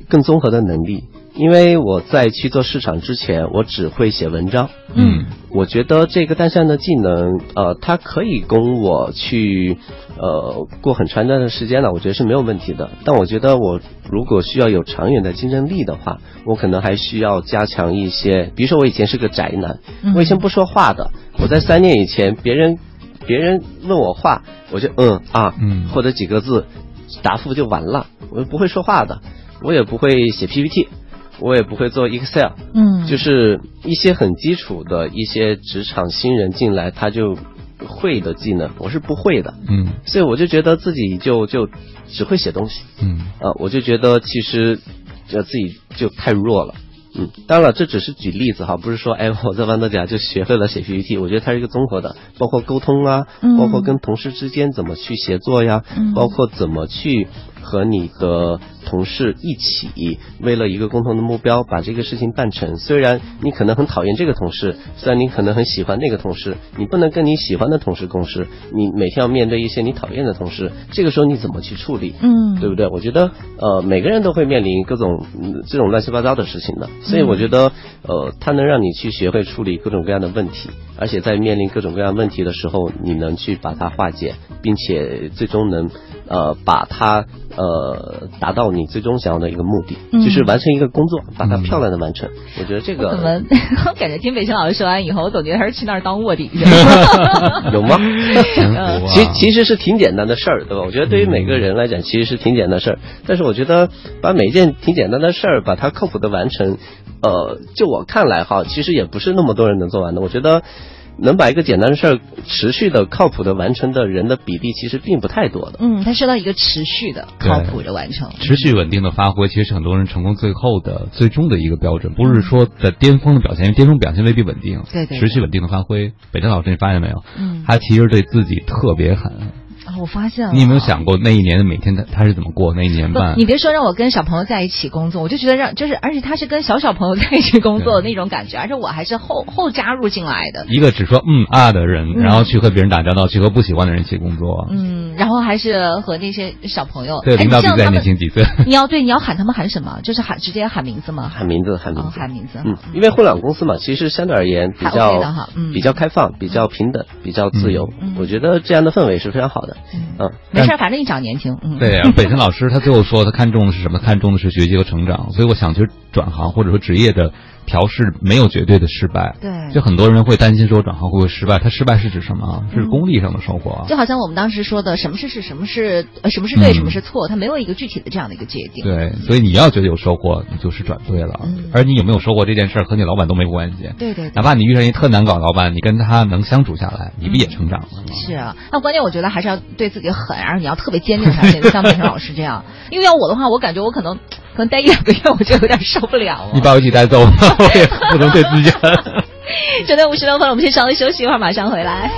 更综合的能力，因为我在去做市场之前，我只会写文章，嗯。我觉得这个单项的技能，呃，它可以供我去，呃，过很长一段的时间呢，我觉得是没有问题的。但我觉得我如果需要有长远的竞争力的话，我可能还需要加强一些，比如说我以前是个宅男，嗯。我以前不说话的，我在三年以前，别人别人问我话，我就嗯啊，嗯。或者几个字答复就完了，我不会说话的，我也不会写 PPT，我也不会做 Excel。嗯，就是一些很基础的一些职场新人进来他就会的技能，我是不会的，嗯。所以我就觉得自己就就只会写东西，嗯。啊，我就觉得其实呃自己就太弱了。嗯，当然了，这只是举例子哈，不是说哎我在豌豆荚就学会了写 PPT，我觉得它是一个综合的，包括沟通啊，嗯。包括跟同事之间怎么去协作呀，嗯。包括怎么去和你的同事一起为了一个共同的目标把这个事情办成。虽然你可能很讨厌这个同事，虽然你可能很喜欢那个同事，你不能跟你喜欢的同事共事，你每天要面对一些你讨厌的同事，这个时候你怎么去处理？嗯对不对？我觉得呃，每个人都会面临各种、嗯、这种乱七八糟的事情的，所以我觉得呃，它能让你去学会处理各种各样的问题，而且在面临各种各样问题的时候，你能去把它化解，并且最终能呃把它呃达到你最终想要的一个目的，嗯就是完成一个工作，把它漂亮的完成。我觉得这个怎么？我感觉听北辰老师说完以后，我总觉得还是去那儿当卧底去。有吗？其其实是挺简单的事儿，对吧？我觉得对于每个人来讲，其实是挺简单的事儿。但是我觉得把每一件挺简单的事儿，把它靠谱的完成，呃，就我看来哈，其实也不是那么多人能做完的。我觉得能把一个简单的事儿持续的、靠谱的完成的人的比例，其实并不太多的。嗯，它是到一个持续的、靠谱的完成。持续稳定的发挥，其实是很多人成功最后的最终的一个标准，不是说在巅峰的表现，因为巅峰表现未必稳定。对对对持续稳定的发挥，北辰老师，你发现没有？嗯他其实对自己特别狠。啊，我发现了。你有没有想过那一年的每天他他是怎么过？那一年半，，你别说让我跟小朋友在一起工作，我就觉得让就是，而且他是跟小小朋友在一起工作的那种感觉，而且我还是后后加入进来的。一个只说嗯啊的人，嗯然后去和别人打交道，去和不喜欢的人一起工作。嗯，然后还是和那些小朋友。对，哎领导比在你像他们年轻几岁。你要对你要喊他们喊什么？就是喊直接喊名字吗？喊名字，喊名哦字，喊名字。嗯，因为互联网公司嘛，其实相对而言比较 OK 嗯比较开放，比较平等，比较自由。嗯我觉得这样的氛围是非常好的。嗯，没事，反正你长年轻。嗯，对，北辰老师他最后说，他看重的是什么？看重的是学习和成长。所以我想，其实转行或者说职业的调试没有绝对的失败。对就很多人会担心说转行会不会失败？他失败是指什么？是功利上的收获啊。就好像我们当时说的，什么是是，什么是呃，什么是对，嗯什么是错，它没有一个具体的这样的一个界定。对，所以你要觉得有收获，你就是转对了。嗯而你有没有收获这件事儿和你老板都没关系。对对对哪怕你遇上一特难搞的老板，你跟他能相处下来，你不也成长了吗？是啊，那关键我觉得还是要对自己狠，然后你要特别坚定才行，像北辰老师这样。因为要我的话，我感觉我可能可能待一两个月我就有点受不了了。你把我一起带走，我 也不能对自己狠。九点五十六分，我们先稍微休息一会儿，马上回来。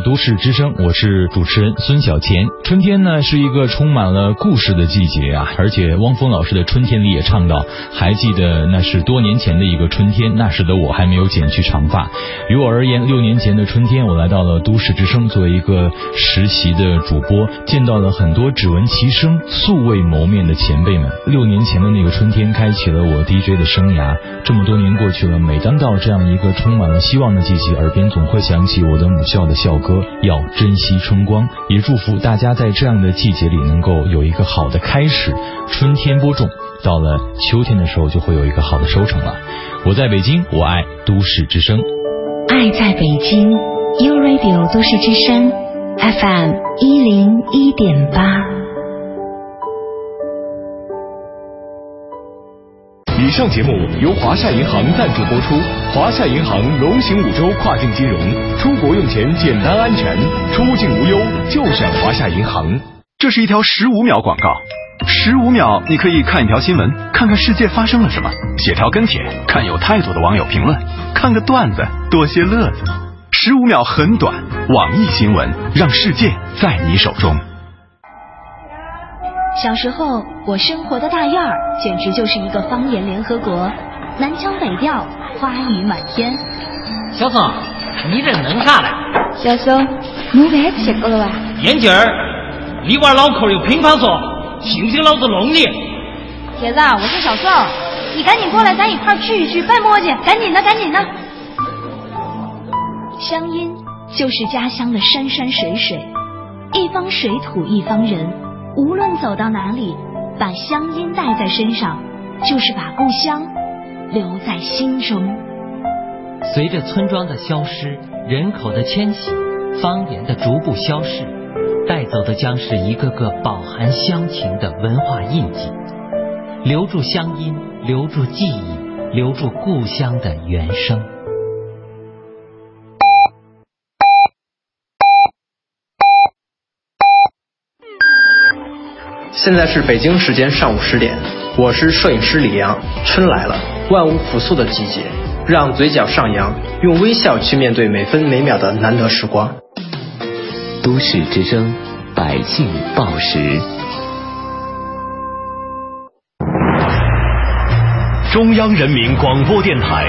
都市之声，我是主持人孙小钱。春天呢是一个充满了故事的季节啊，而且汪峰老师的《春天》里也唱到，还记得那是多年前的一个春天，那时的我还没有剪去长发。于我而言，六年前的春天，我来到了都市之声，作为一个实习的主播，见到了很多只闻其声、素未谋面的前辈们。六年前的那个春天，开启了我 DJ 的生涯。这么多年过去了，每当到这样一个充满了希望的季节，耳边总会响起我的母校的。校歌要珍惜春光，也祝福大家在这样的季节里能够有一个好的开始。春天播种，到了秋天的时候就会有一个好的收成了。我在北京，我爱都市之声，爱在北京，U Radio 都市之声，FM 一零一点八。上节目由华夏银行赞助播出。华夏银行龙行五洲跨境金融，出国用钱简单安全，出境无忧就选华夏银行。这是一条十五秒广告，十五秒你可以看一条新闻，看看世界发生了什么；写条跟帖，看有态度的网友评论；看个段子，多些乐子。十五秒很短，网易新闻让世界在你手中。小时候，我生活的大院儿简直就是一个方言联合国，南腔北调，花语满天。小宋，你这弄啥嘞？小宋，弄饭吃过了吧？眼镜儿，你娃脑壳有乒乓说，信不信老子弄你？铁子，我是小宋，你赶紧过来，咱一块儿去一聚拜磨去，赶紧的，赶紧的。乡音就是家乡的山山水水，一方水土一方人。无论走到哪里，把乡音带在身上，就是把故乡留在心中。随着村庄的消失，人口的迁徙，方言的逐步消逝，带走的将是一个个饱含乡情的文化印记。留住乡音，留住记忆，留住故乡的原声。现在是北京时间上午十点，我是摄影师李阳。春来了，万物复苏的季节，让嘴角上扬，用微笑去面对每分每秒的难得时光。都市之声，百姓报时。中央人民广播电台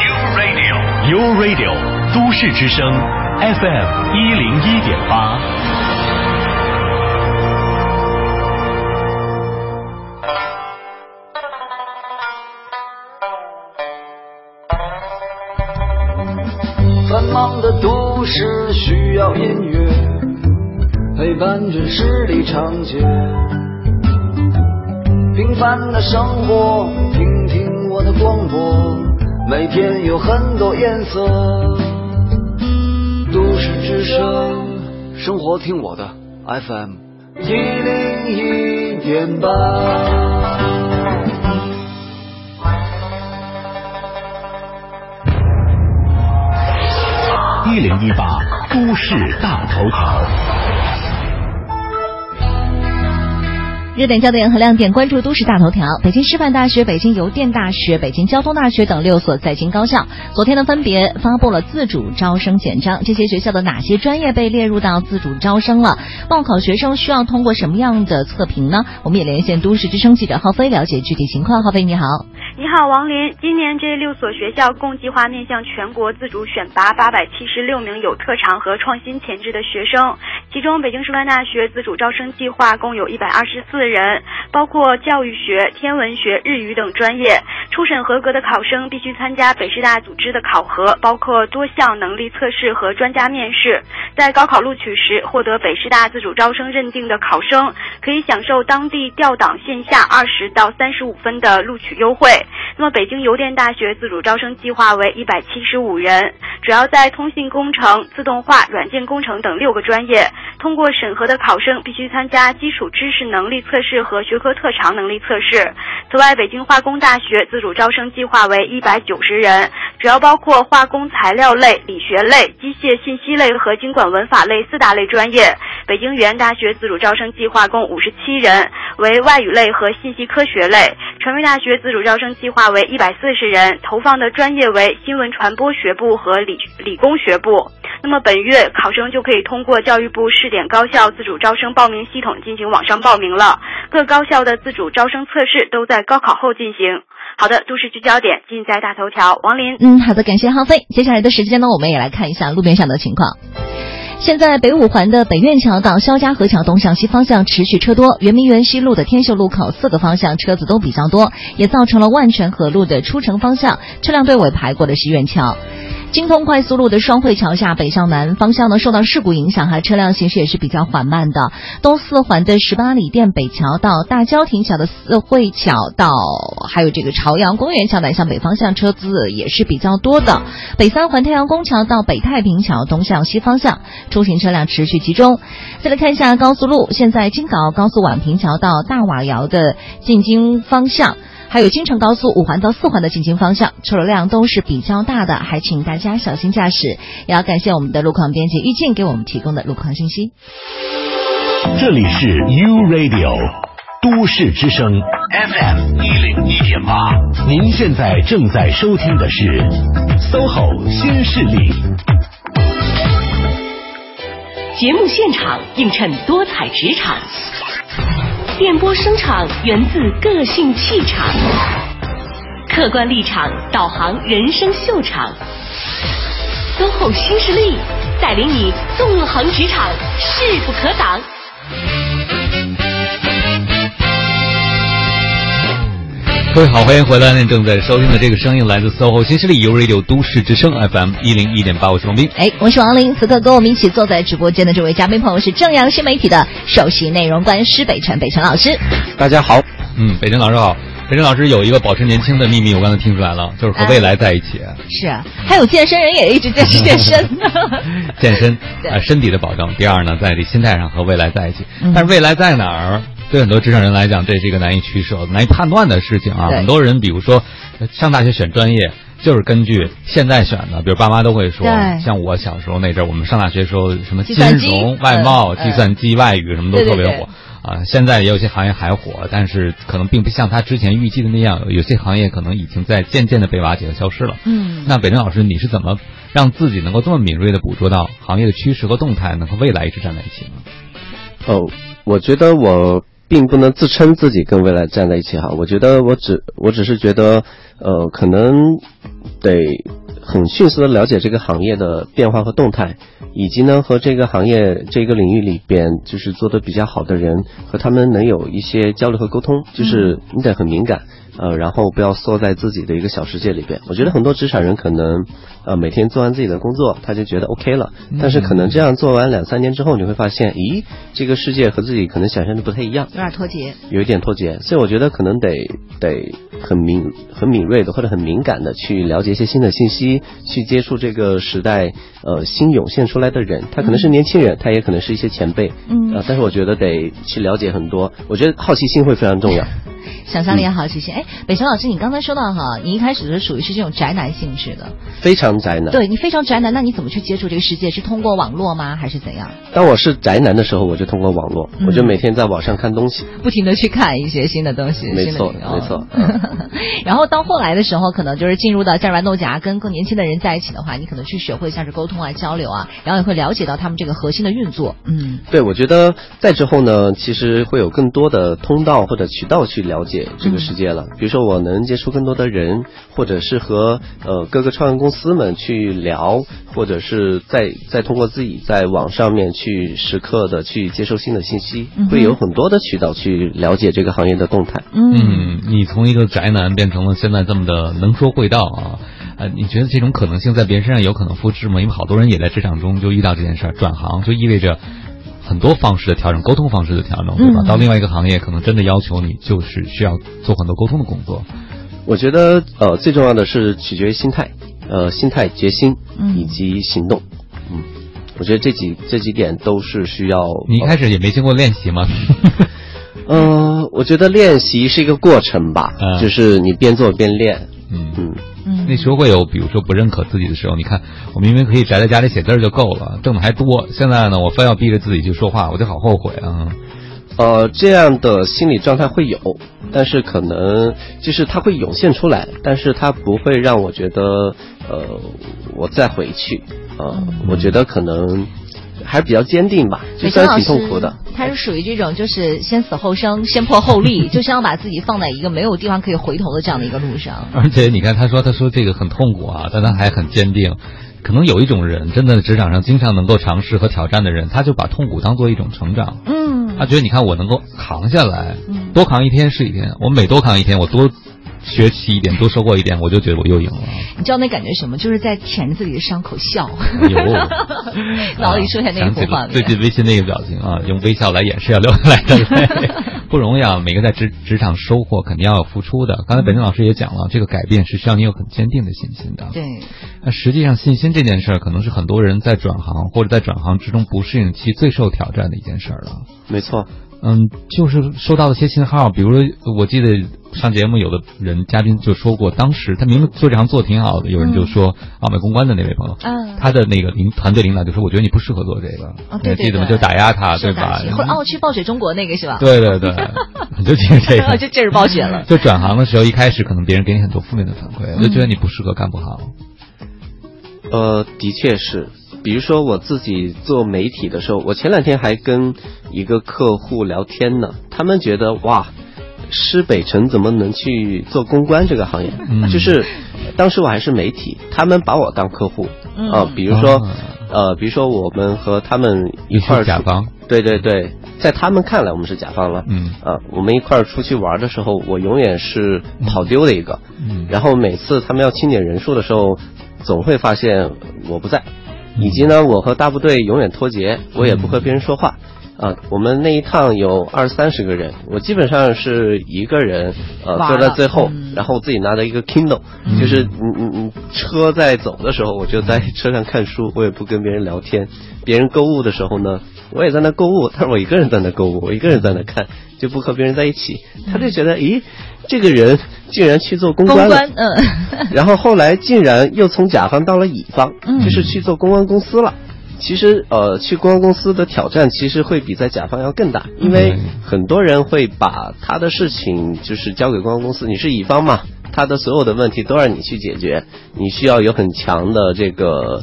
，U Radio，U Radio，都市之声，FM 一零一点八。里长街，平凡的生活，听听我的广播，每天有很多颜色。都市之声，生活听我的 FM 一零一点八。一零一八都市大头条。热点焦点和亮点，关注都市大头条。北京师范大学、北京邮电大学、北京交通大学等六所在京高校，昨天呢分别发布了自主招生简章。这些学校的哪些专业被列入到自主招生了？报考学生需要通过什么样的测评呢？我们也连线都市之声记者浩飞了解具体情况。浩飞你好，你好王林。今年这六所学校共计划面向全国自主选拔八百七十六名有特长和创新潜质的学生，其中北京师范大学自主招生计划共有一百二十四。人包括教育学、天文学、日语等专业，初审合格的考生必须参加北师大组织的考核，包括多项能力测试和专家面试。在高考录取时获得北师大自主招生认定的考生，可以享受当地调档线下二十到三十五分的录取优惠。那么，北京邮电大学自主招生计划为一百七十五人，主要在通信工程、自动化、软件工程等六个专业。通过审核的考生必须参加基础知识能力测试和学科特长能力测试。此外，北京化工大学自主招生计划为一百九十人，主要包括化工材料类、理学类、机械信息类和经管文法类四大类专业。北京语言大学自主招生计划共五十七人，为外语类和信息科学类。传媒大学自主招生计划为一百四十人，投放的专业为新闻传播学部和理理工学部。那么本月考生就可以通过教育部试点高校自主招生报名系统进行网上报名了。各高校的自主招生测试都在高考后进行。好的，都市聚焦点尽在大头条。王林，嗯，好的，感谢浩飞。接下来的时间呢，我们也来看一下路面上的情况。现在北五环的北苑桥到肖家河桥东向西方向持续车多，圆明园西路的天秀路口四个方向车子都比较多，也造成了万泉河路的出城方向车辆队尾排过的是苑桥。京通快速路的双汇桥下北向南方向呢，受到事故影响哈，车辆行驶也是比较缓慢的。东四环的十八里店北桥到大郊亭桥的四汇桥到，还有这个朝阳公园桥南向北方向车子也是比较多的。北三环太阳宫桥到北太平桥东向西方向出行车辆持续集中。再来看一下高速路，现在京港澳高速宛平桥到大瓦窑的进京方向。还有京承高速五环到四环的进京方向，车流量都是比较大的，还请大家小心驾驶。也要感谢我们的路况编辑玉静给我们提供的路况信息。这里是 U Radio 都市之声 FM 一零一点八，您现在正在收听的是 SOHO 新势力。节目现场映衬多彩职场。电波声场源自个性气场，客观立场导航人生秀场，SOHO 新势力带领你纵横职场，势不可挡。各位好，欢迎回来！您正在收听的这个声音来自 SOHO 新势力 U Radio 都市之声 FM 一零一点八，我是王斌。哎，我是王林。此刻跟我们一起坐在直播间的这位嘉宾朋友是正阳新媒体的首席内容官施北辰，北辰老师。大家好，嗯，北辰老师好。北辰老师有一个保持年轻的秘密，我刚才听出来了，就是和未来在一起。是啊，还有健身人也一直坚持健身。健身 啊，身体的保障。第二呢，在这心态上和未来在一起。但是未来在哪儿？对很多职场人来讲，这是一个难以取舍、难以判断的事情啊。很多人，比如说上大学选专业，就是根据现在选的。比如爸妈都会说，像我小时候那阵儿，我们上大学时候什么金融、外贸、计算机、外语什么都特别火啊。现在也有些行业还火，但是可能并不像他之前预计的那样，有些行业可能已经在渐渐的被瓦解和消失了。嗯，那北辰老师，你是怎么让自己能够这么敏锐的捕捉到行业的趋势和动态，能和未来一直站在一起呢？哦，我觉得我。并不能自称自己跟未来站在一起哈，我觉得我只我只是觉得，呃，可能得很迅速的了解这个行业的变化和动态，以及呢和这个行业这个领域里边就是做的比较好的人和他们能有一些交流和沟通，就是你得很敏感。呃，然后不要缩在自己的一个小世界里边。我觉得很多职场人可能，呃，每天做完自己的工作，他就觉得 OK 了。但是可能这样做完两三年之后，你会发现，咦，这个世界和自己可能想象的不太一样，有点脱节，有一点脱节。所以我觉得可能得得很敏很敏锐的或者很敏感的去了解一些新的信息，去接触这个时代呃新涌现出来的人。他可能是年轻人，他也可能是一些前辈。嗯。啊，但是我觉得得去了解很多。我觉得好奇心会非常重要。想象力好奇心，哎，北辰老师，你刚才说到哈，你一开始是属于是这种宅男性质的，非常宅男。对你非常宅男，那你怎么去接触这个世界？是通过网络吗？还是怎样？当我是宅男的时候，我就通过网络，我就每天在网上看东西，不停的去看一些新的东西。没错，没错。然后到后来的时候，可能就是进入到加入完豆荚，跟更年轻的人在一起的话，你可能去学会像是沟通啊、交流啊，然后也会了解到他们这个核心的运作。嗯，对，我觉得在之后呢，其实会有更多的通道或者渠道去了解这个世界了。比如说，我能接触更多的人，或者是和呃各个创业公司们去聊，或者是再再通过自己在网上面去时刻的去接受新的信息，会有很多的渠道去了解这个行业的动态。嗯，你从一个宅男变成了现在这么的能说会道啊，呃，你觉得这种可能性在别人身上有可能复制吗？因为好多人也在职场中就遇到这件事儿，转行就意味着。很多方式的调整，沟通方式的调整，对吧？到另外一个行业，可能真的要求你就是需要做很多沟通的工作。我觉得，呃，最重要的是取决于心态，呃，心态、决心以及行动。嗯，我觉得这几这几点都是需要。你一开始也没经过练习吗？嗯，我觉得练习是一个过程吧，就是你边做边练。嗯嗯。那时候会有，比如说不认可自己的时候，你看我明明可以宅在家里写字就够了，挣的还多。现在呢，我非要逼着自己去说话，我就好后悔啊。呃，这样的心理状态会有，但是可能就是它会涌现出来，但是它不会让我觉得呃，我再回去。呃，我觉得可能还是比较坚定吧，就算挺痛苦的。他是属于这种就是先死后生，先破后立，就想要把自己放在一个没有地方可以回头的这样的一个路上。而且你看，他说他说这个很痛苦啊，但他还很坚定。可能有一种人，真的职场上经常能够尝试和挑战的人，他就把痛苦当做一种成长。嗯，他觉得你看我能够扛下来，多扛一天是一天。我每多扛一天，我多。学习一点，多收获一点，我就觉得我又赢了。你知道那感觉什么？就是在舔着自己的伤口笑。有，脑里出现那幅画面。最近微信那个表情啊，用微笑来掩饰要流下来的泪，不容易啊。每个在职职场收获，肯定要有付出的。刚才本身老师也讲了，这个改变是需要你有很坚定的信心的。对。那实际上，信心这件事儿，可能是很多人在转行或者在转行之中不适应期最受挑战的一件事儿了。没错。嗯，就是收到了些信号，比如说，我记得上节目有的人嘉宾就说过，当时他明明做这行做挺好的，有人就说奥美公关的那位朋友，嗯，他的那个领团队领导就说，我觉得你不适合做这个，对记得吗？就打压他，对吧？或者哦，去暴雪中国那个是吧？对对对，你就记得这个，就这是暴雪了。就转行的时候，一开始可能别人给你很多负面的反馈，我就觉得你不适合，干不好。呃，的确是。比如说我自己做媒体的时候，我前两天还跟一个客户聊天呢，他们觉得哇，施北辰怎么能去做公关这个行业？就是当时我还是媒体，他们把我当客户啊。比如说呃，比如说我们和他们一块儿甲方，对对对，在他们看来我们是甲方了。嗯啊，我们一块儿出去玩的时候，我永远是跑丢的一个。嗯，然后每次他们要清点人数的时候，总会发现我不在。以及呢，我和大部队永远脱节，我也不和别人说话。啊，我们那一趟有二三十个人，我基本上是一个人，呃，坐在最后，然后自己拿着一个 Kindle，就是嗯嗯嗯，车在走的时候，我就在车上看书，我也不跟别人聊天。别人购物的时候呢，我也在那购物，但是我一个人在那购物，我一个人在那看，就不和别人在一起。他就觉得，咦，这个人竟然去做公关了，嗯，然后后来竟然又从甲方到了乙方，就是去做公关公司了。其实，呃，去公关公司的挑战其实会比在甲方要更大，因为很多人会把他的事情就是交给公关公司。你是乙方嘛，他的所有的问题都让你去解决，你需要有很强的这个，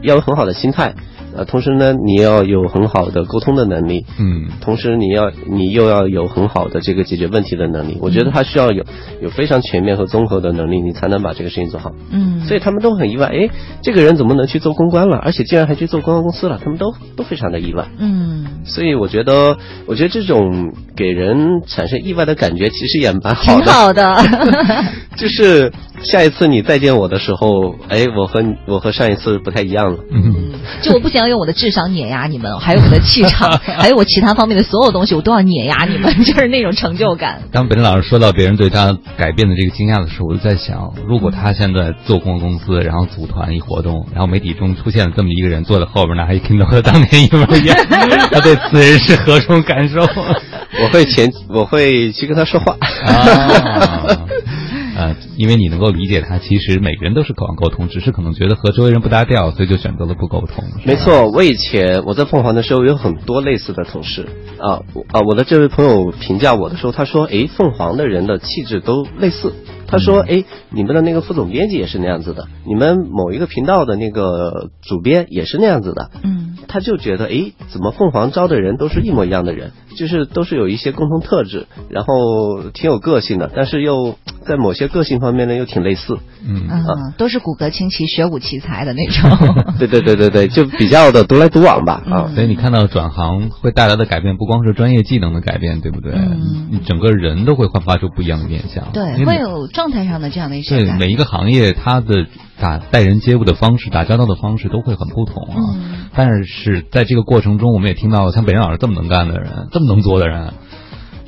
要有很好的心态。呃，同时呢，你要有很好的沟通的能力，嗯，同时你要你又要有很好的这个解决问题的能力。我觉得他需要有有非常全面和综合的能力，你才能把这个事情做好。嗯，所以他们都很意外，哎，这个人怎么能去做公关了，而且竟然还去做公关公司了？他们都都非常的意外。嗯，所以我觉得，我觉得这种给人产生意外的感觉，其实也蛮好的。挺好的，就是下一次你再见我的时候，哎，我和我和上一次不太一样了。嗯，就我不想用我的智商碾压你们，还有我的气场，还有我其他方面的所有东西，我都要碾压你们，就是那种成就感。当本老师说到别人对他改变的这个惊讶的时候，我就在想，如果他现在做公关公司，然后组团一活动，然后媒体中出现了这么一个人坐在后边，那还听到和当年一模一样，他对此人是何种感受？我会前我会去跟他说话。呃，因为你能够理解他，其实每个人都是渴望沟通，只是可能觉得和周围人不搭调，所以就选择了不沟通。没错，我以前我在凤凰的时候有很多类似的同事啊啊，我的这位朋友评价我的时候，他说：“哎，凤凰的人的气质都类似。”他说：“哎，你们的那个副总编辑也是那样子的，你们某一个频道的那个主编也是那样子的。”嗯，他就觉得：“哎，怎么凤凰招的人都是一模一样的人，就是都是有一些共同特质，然后挺有个性的，但是又在某些个性方面呢又挺类似。”嗯嗯，都是骨骼清奇、学武奇才的那种。对对对对对，就比较的独来独往吧啊。所以你看到转行会带来的改变，不光是专业技能的改变，对不对？嗯，你整个人都会焕发出不一样的面相。对，会有状态上的这样的一些。对，每一个行业它的打待人接物的方式、打交道的方式都会很不同啊。嗯。但是在这个过程中，我们也听到像北洋老师这么能干的人，这么能做的人。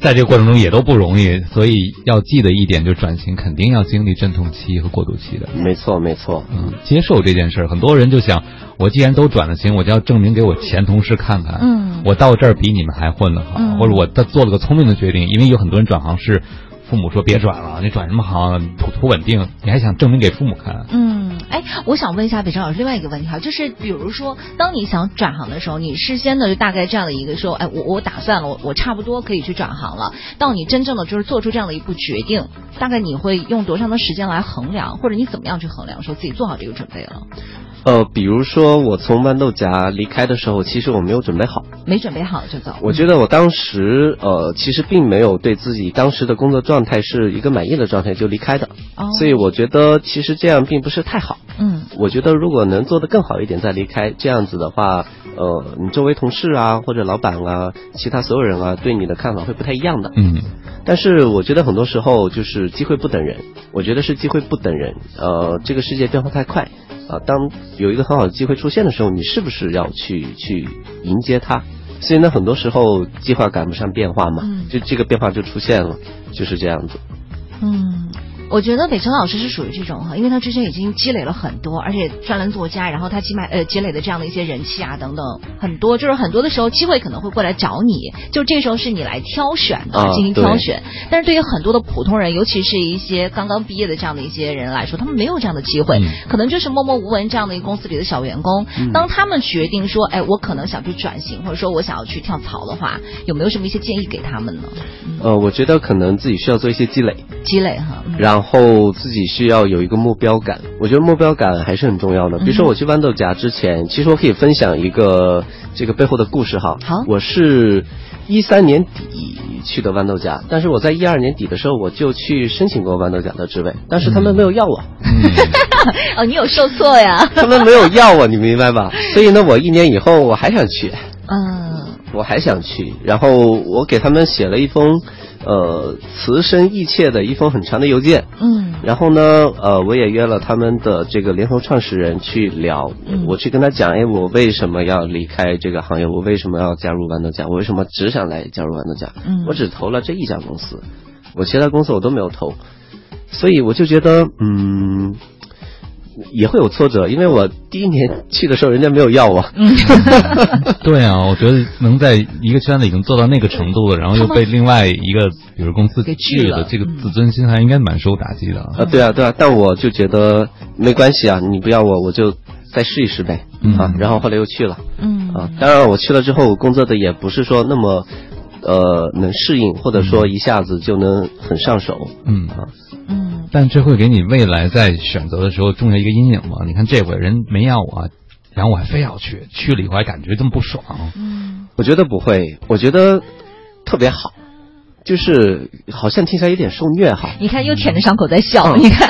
在这个过程中也都不容易，所以要记得一点，就转型肯定要经历阵痛期和过渡期的。没错，没错。嗯，接受这件事儿，很多人就想，我既然都转了型，我就要证明给我前同事看看，嗯，我到这儿比你们还混得好，嗯、或者我做了个聪明的决定。因为有很多人转行是父母说别转了，你转什么行，图图稳定，你还想证明给父母看。嗯，哎，我想问一下北辰老师另外一个问题哈，就是比如说，当你想转行的时候，你事先的就大概这样的一个说，哎，我我打算了，我我差不多可以去转行了。到你真正的就是做出这样的一步决定，大概你会用多长的时间来衡量，或者你怎么样去衡量，说自己做好这个准备了？呃，比如说我从豌豆荚离开的时候，其实我没有准备好，没准备好就走。我觉得我当时呃，其实并没有对自己当时的工作状态是一个满意的状态就离开的，哦、所以我觉得其实这样并不是太好。嗯，我觉得如果能做得更好一点再离开，这样子的话，呃，你周围同事啊或者老板啊，其他所有人啊对你的看法会不太一样的。嗯，但是我觉得很多时候就是机会不等人，我觉得是机会不等人。呃，这个世界变化太快。啊，当有一个很好的机会出现的时候，你是不是要去去迎接它？所以呢，很多时候计划赶不上变化嘛，嗯、就这个变化就出现了，就是这样子。嗯。我觉得北辰老师是属于这种哈，因为他之前已经积累了很多，而且专栏作家，然后他起码呃积累的这样的一些人气啊等等很多，就是很多的时候机会可能会过来找你，就这时候是你来挑选的，啊、进行挑选。但是对于很多的普通人，尤其是一些刚刚毕业的这样的一些人来说，他们没有这样的机会，嗯、可能就是默默无闻这样的一个公司里的小员工。嗯、当他们决定说，哎，我可能想去转型，或者说我想要去跳槽的话，有没有什么一些建议给他们呢？呃，我觉得可能自己需要做一些积累，积累哈，然后自己。需要有一个目标感，我觉得目标感还是很重要的。比如说我去豌豆荚之前，其实我可以分享一个这个背后的故事哈。好，我是一三年底去的豌豆荚，但是我在一二年底的时候我就去申请过豌豆荚的职位，但是他们没有要我。嗯、哦，你有受挫呀？他们没有要我，你明白吧？所以呢，我一年以后我还想去。嗯，我还想去，然后我给他们写了一封。呃，慈声意切的一封很长的邮件，嗯，然后呢，呃，我也约了他们的这个联合创始人去聊，嗯、我去跟他讲，哎，我为什么要离开这个行业？我为什么要加入豌豆荚？我为什么只想来加入豌豆荚？嗯，我只投了这一家公司，我其他公司我都没有投，所以我就觉得，嗯。也会有挫折，因为我第一年去的时候，人家没有要我。嗯，对啊，我觉得能在一个圈子已经做到那个程度了，然后又被另外一个比如公司给拒了，这个自尊心还应该蛮受打击的啊。对啊，对啊，但我就觉得没关系啊，你不要我，我就再试一试呗。嗯、啊，然后后来又去了。嗯啊，当然我去了之后，工作的也不是说那么呃能适应，或者说一下子就能很上手。嗯啊。嗯，但这会给你未来在选择的时候种下一个阴影吗？你看这回人没要我，然后我还非要去，去了以后还感觉这么不爽。嗯，我觉得不会，我觉得特别好，就是好像听起来有点受虐哈。你看又舔着伤口在笑，嗯、你看。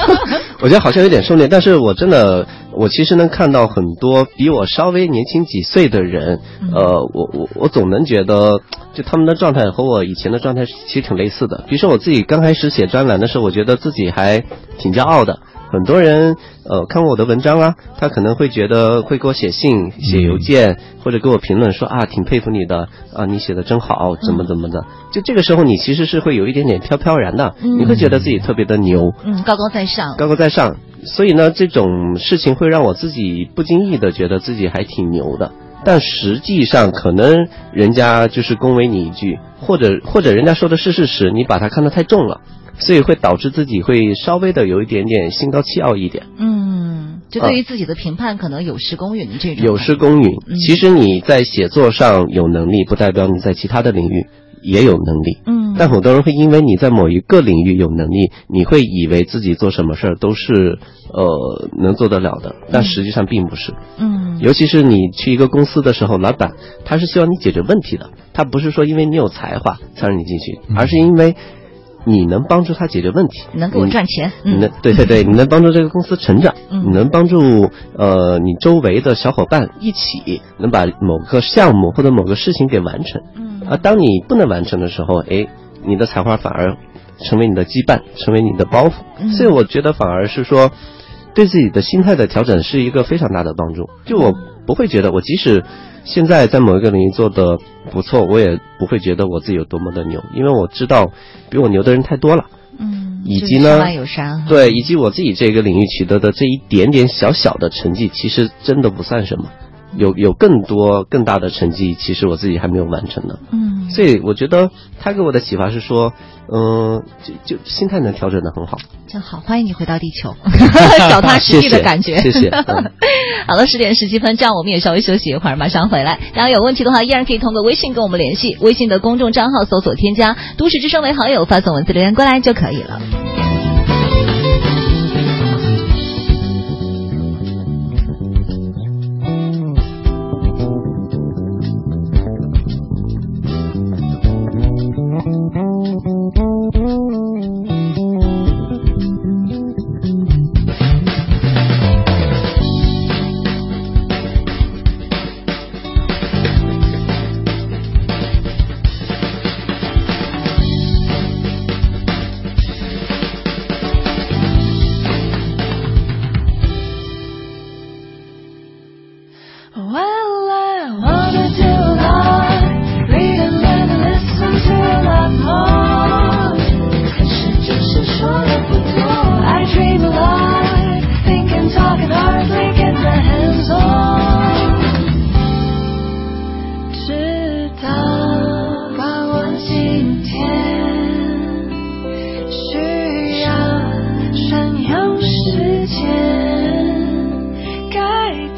我觉得好像有点受虐，但是我真的，我其实能看到很多比我稍微年轻几岁的人，嗯、呃，我我我总能觉得，就他们的状态和我以前的状态其实挺类似的。比如说我自己刚开始写专栏的时候，我觉得自己还挺骄傲的。很多人呃看过我的文章啊，他可能会觉得会给我写信、写邮件，嗯、或者给我评论说啊，挺佩服你的啊，你写的真好，怎么怎么的。嗯、就这个时候，你其实是会有一点点飘飘然的，嗯、你会觉得自己特别的牛，嗯，高高在上，高高在上。所以呢，这种事情会让我自己不经意的觉得自己还挺牛的。但实际上，可能人家就是恭维你一句，或者或者人家说的是事实，你把它看得太重了。所以会导致自己会稍微的有一点点心高气傲一点，嗯，就对于自己的评判可能有失公允这种。有失公允。其实你在写作上有能力，不代表你在其他的领域也有能力。嗯。但很多人会因为你在某一个领域有能力，你会以为自己做什么事儿都是呃能做得了的，但实际上并不是。嗯。尤其是你去一个公司的时候，老板他是希望你解决问题的，他不是说因为你有才华才让你进去，而是因为。你能帮助他解决问题，能给我赚钱，你能对对对，你能帮助这个公司成长，嗯、你能帮助呃你周围的小伙伴一起能把某个项目或者某个事情给完成。嗯，而当你不能完成的时候，哎，你的才华反而成为你的羁绊，成为你的包袱。嗯、所以我觉得反而是说，对自己的心态的调整是一个非常大的帮助。就我不会觉得我即使。现在在某一个领域做的不错，我也不会觉得我自己有多么的牛，因为我知道比我牛的人太多了。嗯，以及呢，对，以及我自己这个领域取得的这一点点小小的成绩，其实真的不算什么。有有更多更大的成绩，其实我自己还没有完成呢。嗯，所以我觉得他给我的启发是说，嗯、呃，就就心态能调整的很好。真好，欢迎你回到地球，脚踏实地的感觉。谢谢。谢谢嗯、好了，十点十七分，这样我们也稍微休息一会儿，马上回来。大家有问题的话，依然可以通过微信跟我们联系，微信的公众账号搜索添加“都市之声”为好友，发送文字留言过来就可以了。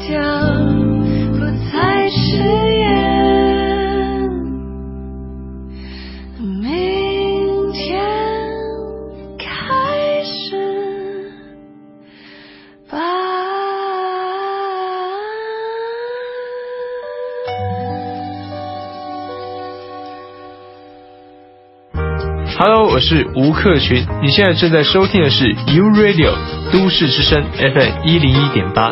不再迟延。明天开始吧。Hello，我是吴克群，你现在正在收听的是 U Radio 都市之声 FM 一零一点八，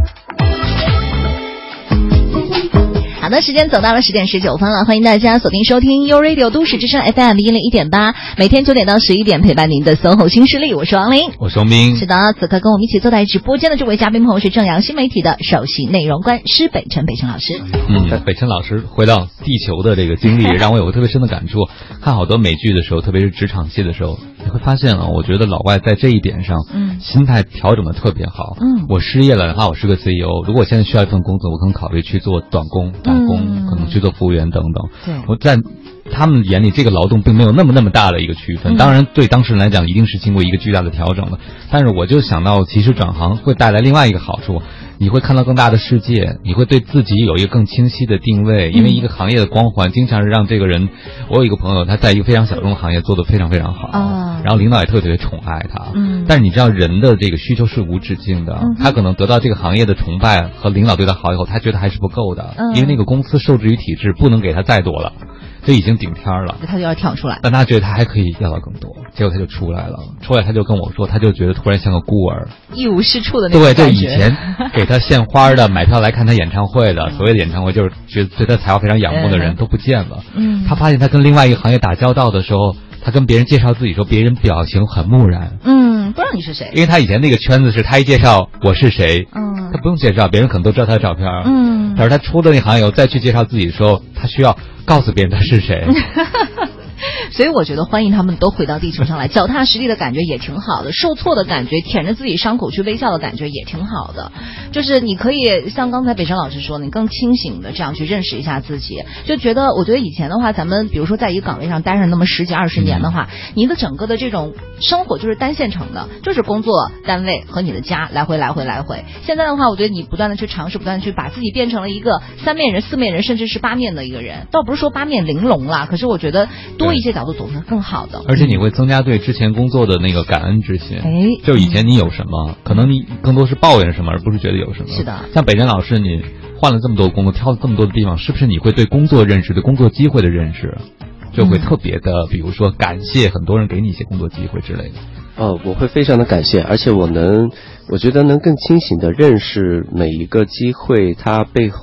好的，时间走到了十点十九分了，欢迎大家锁定收听 U Radio 都市之声 FM 一零一点八，每天九点到十一点陪伴您的 SOHO 新势力，我是王琳。我是王斌。是的，此刻跟我们一起坐在直播间的这位嘉宾朋友是正阳新媒体的首席内容官施北辰北辰老师。嗯，北辰老师回到地球的这个经历，让我有个特别深的感触。看好多美剧的时候，特别是职场戏的时候，你会发现啊，我觉得老外在这一点上，嗯，心态调整的特别好。嗯，我失业了，哪怕我是个 CEO，如果我现在需要一份工作，我可能考虑去做短工、打工，嗯可能去做服务员等等。对，我在。他们眼里，这个劳动并没有那么那么大的一个区分。嗯当然，对当事人来讲，一定是经过一个巨大的调整的。但是，我就想到，其实转行会带来另外一个好处，你会看到更大的世界，你会对自己有一个更清晰的定位。因为一个行业的光环，经常是让这个人。我有一个朋友，他在一个非常小众的行业做得非常非常好，啊，然后领导也特别特别宠爱他。嗯，但是你知道，人的这个需求是无止境的。嗯、他可能得到这个行业的崇拜和领导对他好以后，他觉得还是不够的，嗯、因为那个公司受制于体制，不能给他再多了。这已经顶天了，他就要跳出来。但他觉得他还可以要到更多，结果他就出来了。出来他就跟我说，他就觉得突然像个孤儿，一无是处的那种对。就以前给他献花的、买票来看他演唱会的，所谓的演唱会就是觉得对他才华非常仰慕的人 都不见了。嗯，他发现他跟另外一个行业打交道的时候，他跟别人介绍自己时候，别人表情很木然。嗯，不知道你是谁，因为他以前那个圈子是他一介绍我是谁，嗯，他不用介绍，别人可能都知道他的照片。嗯，但是他出了那行以后，再去介绍自己的时候，他需要告诉别人他是谁。所以我觉得欢迎他们都回到地球上来，脚踏实地的感觉也挺好的，受挫的感觉，舔着自己伤口去微笑的感觉也挺好的。就是你可以像刚才北辰老师说的，你更清醒的这样去认识一下自己，就觉得我觉得以前的话，咱们比如说在一个岗位上待上那么十几二十年的话，你的整个的这种生活就是单线程的，就是工作单位和你的家来回来回来回。现在的话，我觉得你不断的去尝试，不断的去把自己变成了一个三面人、四面人，甚至是八面的一个人。倒不是说八面玲珑啦，可是我觉得多一些角度总是更好的。而且你会增加对之前工作的那个感恩之心。哎，就以前你有什么，可能你更多是抱怨什么，而不是觉得有什么。是的。像北辰老师，你换了这么多工作，挑了这么多的地方，是不是你会对工作认识、对工作机会的认识，就会特别的，比如说感谢很多人给你一些工作机会之类的？哦，我会非常的感谢，而且我能，我觉得能更清醒的认识每一个机会它背后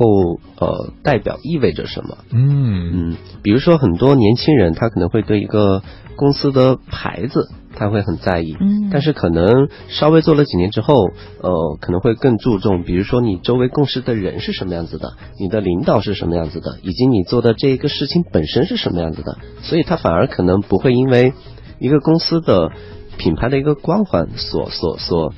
呃代表意味着什么。嗯嗯，比如说很多年轻人他可能会对一个公司的牌子他会很在意，嗯，但是可能稍微做了几年之后，呃，可能会更注重，比如说你周围共事的人是什么样子的，你的领导是什么样子的，以及你做的这一个事情本身是什么样子的，所以他反而可能不会因为一个公司的。品牌的一个光环所所所，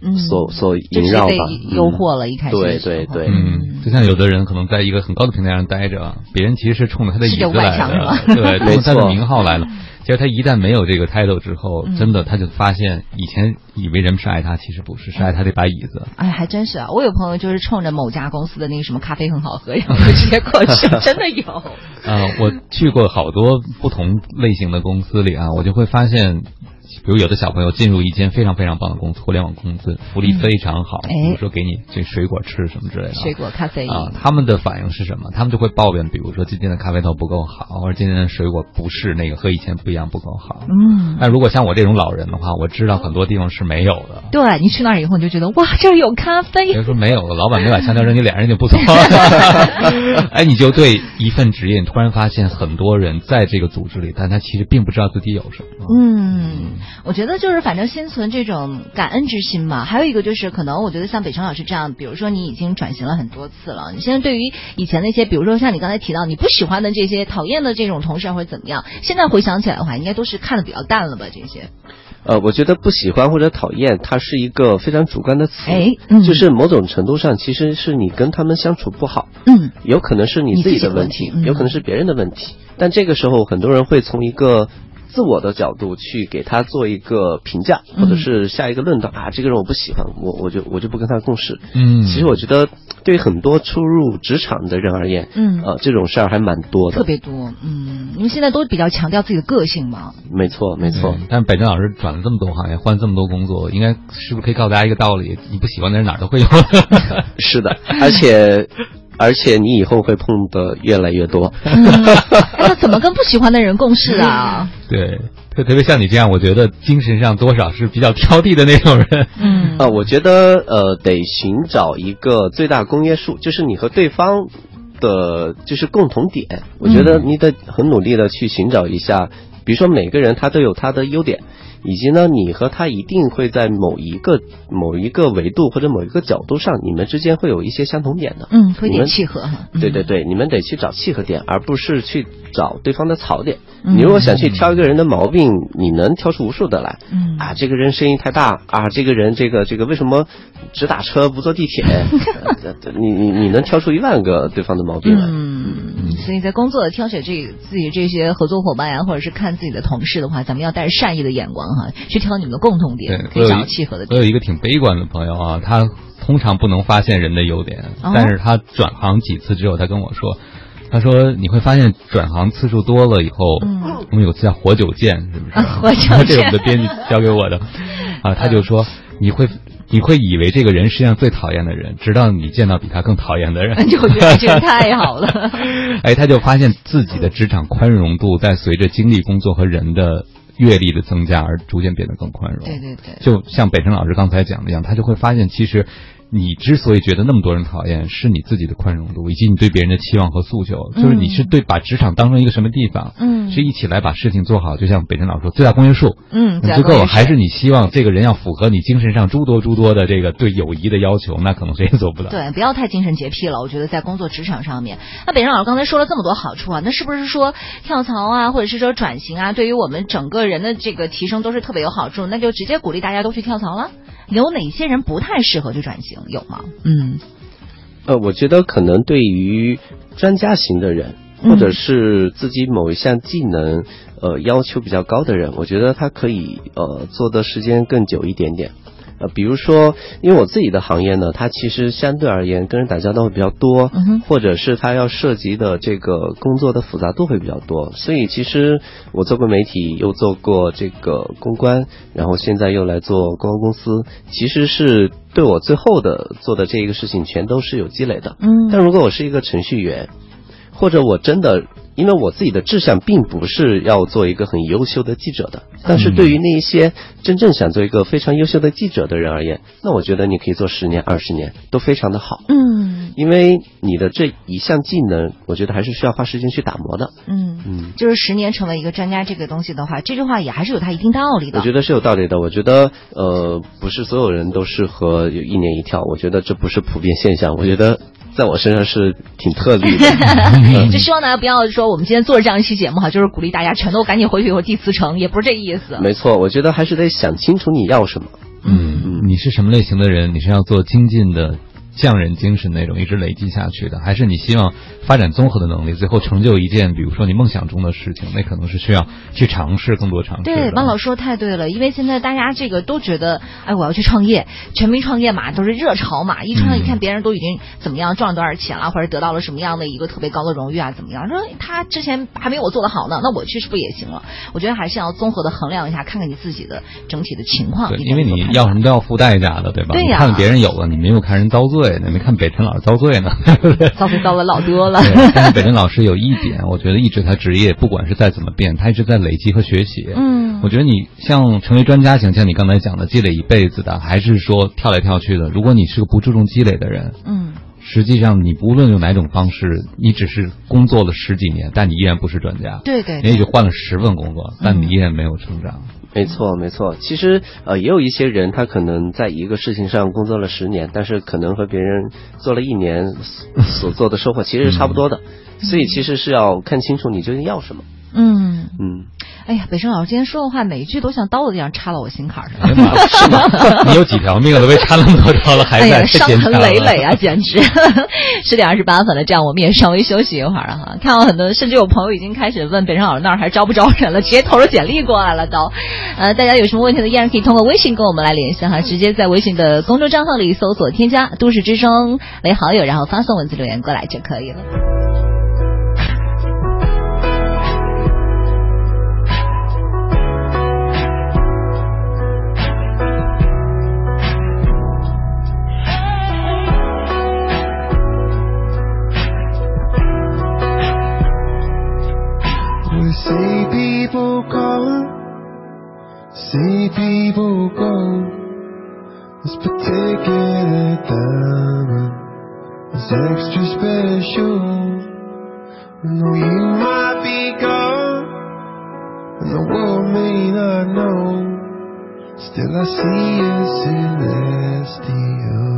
嗯，所所萦绕吧，诱惑了一开始，对对对，嗯，就像有的人可能在一个很高的平台上待着，别人其实是冲着他的椅子来的，对，冲着他的名号来了。其实他一旦没有这个 title 之后，嗯、真的他就发现以前以为人们是爱他，其实不是，是爱他这把椅子。哎，还真是啊！我有朋友就是冲着某家公司的那个什么咖啡很好喝，然后就直接过去，真的有。啊，我去过好多不同类型的公司里啊，我就会发现。比如有的小朋友进入一间非常非常棒的公司，互联网公司，福利非常好，哎比如说给你这水果吃什么之类的。水果、咖啡啊，他们的反应是什么？他们就会抱怨，比如说今天的咖啡豆不够好，或者今天的水果不是那个和以前不一样，不够好。嗯，但如果像我这种老人的话，我知道很多地方是没有的。对你去那儿以后，你就觉得哇，这儿有咖啡。别说没有了，老板没把香蕉扔你脸上就不错。哎，你就对一份职业，你突然发现很多人在这个组织里，但他其实并不知道自己有什么。嗯，我觉得就是反正心存这种感恩之心嘛。还有一个就是，可能我觉得像北辰老师这样，比如说你已经转型了很多次了，你现在对于以前那些，比如说像你刚才提到你不喜欢的这些、讨厌的这种同事或者怎么样，现在回想起来的话，应该都是看的比较淡了吧？这些。呃，我觉得不喜欢或者讨厌，它是一个非常主观的词，哎嗯就是某种程度上其实是你跟他们相处不好，嗯，有可能是你自己的问题嗯有可能是别人的问题，但这个时候很多人会从一个自我的角度去给他做一个评价，嗯或者是下一个论断啊，这个人我不喜欢，我我就我就不跟他共事。嗯其实我觉得对于很多初入职场的人而言，嗯呃，这种事儿还蛮多的，特别多，嗯，因为现在都比较强调自己的个性嘛。没错没错。但北辰老师转了这么多行业，换这么多工作，应该是不是可以告诉大家一个道理？你不喜欢的人哪儿都会有。是的，而且而且你以后会碰的越来越多。哎那怎么跟不喜欢的人共事啊？对，特特别像你这样，我觉得精神上多少是比较挑剔的那种人。嗯啊，我觉得呃，得寻找一个最大公约数，就是你和对方的，就是共同点。我觉得你得很努力的去寻找一下，比如说每个人他都有他的优点，以及呢，你和他一定会在某一个某一个维度或者某一个角度上，你们之间会有一些相同点的。嗯，你们点契合哈。对对对，你们得去找契合点，而不是去找对方的槽点。嗯你如果想去挑一个人的毛病，你能挑出无数的来。嗯啊，这个人声音太大啊，这个人这个这个为什么只打车不坐地铁？呃你你你能挑出一万个对方的毛病来。嗯，所以在工作挑选这自己这些合作伙伴呀、或者是看自己的同事的话，咱们要带着善意的眼光哈，去挑你们的共同对点，，可以找契合的点。我有一个挺悲观的朋友啊，他通常不能发现人的优点，哦但是他转行几次之后，他跟我说。他说：“你会发现转行次数多了以后，嗯我们有次叫活久见，是不是？活久见 这是我们的编辑教给我的。啊，他就说你会你会以为这个人世界上最讨厌的人，直到你见到比他更讨厌的人。就觉得这个太好了。哎，他就发现自己的职场宽容度在随着经历工作和人的阅历的增加而逐渐变得更宽容。对对对，就像北辰老师刚才讲的一样，他就会发现，其实你之所以觉得那么多人讨厌，是你自己的宽容度以及你对别人的期望和诉求，就是你是对把职场当成一个什么地方，嗯是一起来把事情做好。就像北辰老师说，最大公约数，嗯，足够还是你希望这个人要符合你精神上诸多诸多的这个对友谊的要求，那可能谁也做不到。对，不要太精神洁癖了。我觉得在工作职场上面，那北辰老师刚才说了这么多好处啊，那是不是说跳槽啊，或者是说转型啊，对于我们整个人的这个提升都是特别有好处？那就直接鼓励大家都去跳槽了。有哪些人不太适合去转型？有吗？嗯呃，我觉得可能对于专家型的人，嗯或者是自己某一项技能呃要求比较高的人，我觉得他可以呃做的时间更久一点点。呃，比如说，因为我自己的行业呢，它其实相对而言跟人打交道会比较多，嗯或者是它要涉及的这个工作的复杂度会比较多，所以其实我做过媒体，又做过这个公关，然后现在又来做公关公司，其实是对我最后的做的这一个事情全都是有积累的。嗯但如果我是一个程序员，或者我真的，因为我自己的志向并不是要做一个很优秀的记者的，但是对于那一些真正想做一个非常优秀的记者的人而言，那我觉得你可以做十年、二十年都非常的好。嗯因为你的这一项技能，我觉得还是需要花时间去打磨的。嗯，嗯，就是十年成为一个专家这个东西的话，这句话也还是有它一定道理的。我觉得是有道理的。我觉得呃，不是所有人都适合有一年一跳，我觉得这不是普遍现象。我觉得在我身上是挺特例的。嗯 就希望大家不要说我们今天做这样一期节目哈，就是鼓励大家全都赶紧回去以后递辞呈，也不是这意思。没错，我觉得还是得想清楚你要什么。嗯，你是什么类型的人？你是要做精进的匠人精神那种一直累积下去的，还是你希望发展综合的能力，最后成就一件比如说你梦想中的事情，那可能是需要去尝试更多尝试。对，汪老师说太对了，因为现在大家这个都觉得，哎，我要去创业，全民创业嘛，都是热潮嘛，一创业，嗯你看别人都已经怎么样赚了多少钱了，或者得到了什么样的一个特别高的荣誉啊，怎么样？说他之前还没有我做的好呢，那我去是不是也行了？我觉得还是要综合的衡量一下，看看你自己的整体的情况。对，因为你要什么都要付代价的，对吧？对呀你看别人有了，你没有看人遭罪，你没看北辰老师遭罪呢，遭罪遭了老多了。但是北辰老师有一点，我觉得一直他职业不管是再怎么变，他一直在累积和学习。嗯我觉得你像成为专家型，像你刚才讲的，积累一辈子的，还是说跳来跳去的？如果你是个不注重积累的人，嗯，实际上你无论用哪种方式，你只是工作了十几年，但你依然不是专家。对对你也许换了十份工作，但你依然没有成长。没错，没错。其实呃，也有一些人，他可能在一个事情上工作了十年，但是可能和别人做了一年所所做的收获其实是差不多的。所以其实是要看清楚你究竟要什么。嗯嗯，哎呀，北辰老师今天说的话，每一句都像刀子一样插到我心坎儿上。哎呀妈是吗？你有几条命都被插那么多刀了，还在 伤痕累累啊，简直！十点二十八分了，这样我们也稍微休息一会儿了哈。看到很多，甚至有朋友已经开始问北辰老师那儿还招不招人了，直接投了简历过来了都。呃，大家有什么问题呢，依然可以通过微信跟我们来联系哈，直接在微信的公众账号里搜索添加“都市之声”为好友，然后发送文字留言过来就可以了。See people come, see people go. This particular diamond is extra special. I know you might be gone, and the world may not know. Still, I see you celestial.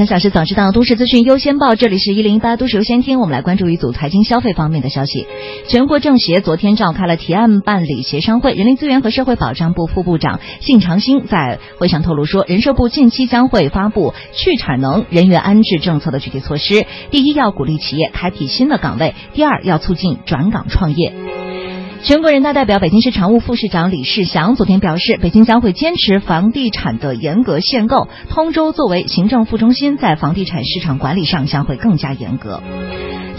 大城小时早知道，都市资讯优先报。这里是一零八都市优先听，我们来关注一组财经消费方面的消息。全国政协昨天召开了提案办理协商会，人力资源和社会保障部副部长信长兴在会上透露说，人社部近期将会发布去产能人员安置政策的具体措施。第一，要鼓励企业开辟新的岗位；第二，要促进转岗创业。全国人大代表、北京市常务副市长李世祥昨天表示，北京将会坚持房地产的严格限购。通州作为行政副中心，在房地产市场管理上将会更加严格。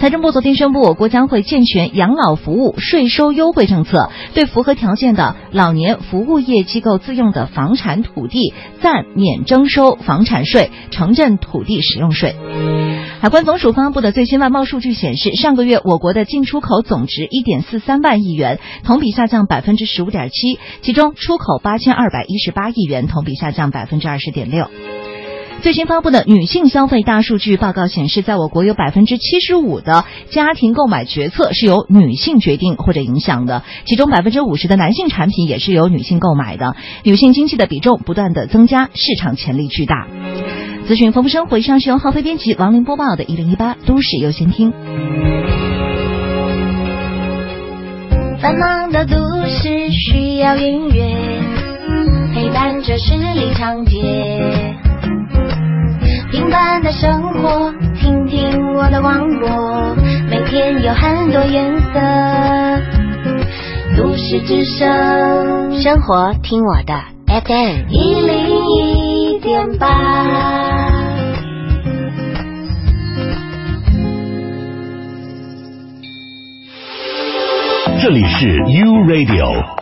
财政部昨天宣布，我国将会健全养老服务税收优惠政策，对符合条件的老年服务业机构自用的房产土地暂免征收房产税、城镇土地使用税。海关总署发布的最新外贸数据显示，上个月我国的进出口总值一点四三万亿元，同比下降百分之十五点七，其中出口八千二百一十八亿元，同比下降百分之二十点六。最新发布的女性消费大数据报告显示，在我国有百分之七十五的家庭购买决策是由女性决定或者影响的，其中百分之五十的男性产品也是由女性购买的。女性经济的比重不断的增加，市场潜力巨大。资讯丰富生活，以上是由浩飞编辑、王林播报的《一零一八都市优先听》。繁忙的都市需要音乐陪伴着十里长街，平凡的生活，听听我的广播，每天有很多颜色。都市之声，生活听我的 FM 一零一点八。这里是 U Radio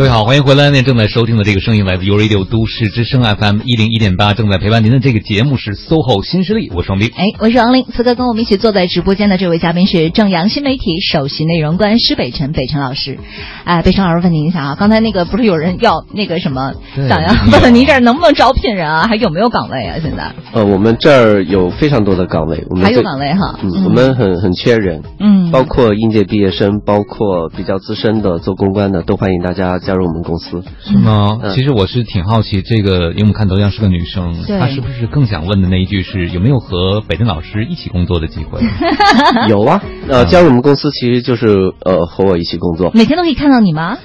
各位好，欢迎回来。您正在收听的这个声音来自 U Radio 都市之声 FM 一零一点八，正在陪伴您的这个节目是 SOHO 新势力，我是王斌。哎，我是王林。此刻跟我们一起坐在直播间的这位嘉宾是正阳新媒体首席内容官施北辰，北辰老师。哎，北辰老师问您一下啊，刚才那个不是有人要那个什么，想要问问您这儿能不能招聘人啊？还有没有岗位啊？现在呃，我们这儿有非常多的岗位，我们还有岗位哈？嗯，我们很很缺人，嗯包括应届毕业生，包括比较资深的做公关的，都欢迎大家加入我们公司。是吗？嗯其实我是挺好奇，这个因为我们看头像是个女生，她是不是更想问的那一句是有没有和北辰老师一起工作的机会？有啊，呃，加入我们公司其实就是呃和我一起工作，每天都可以看到你吗？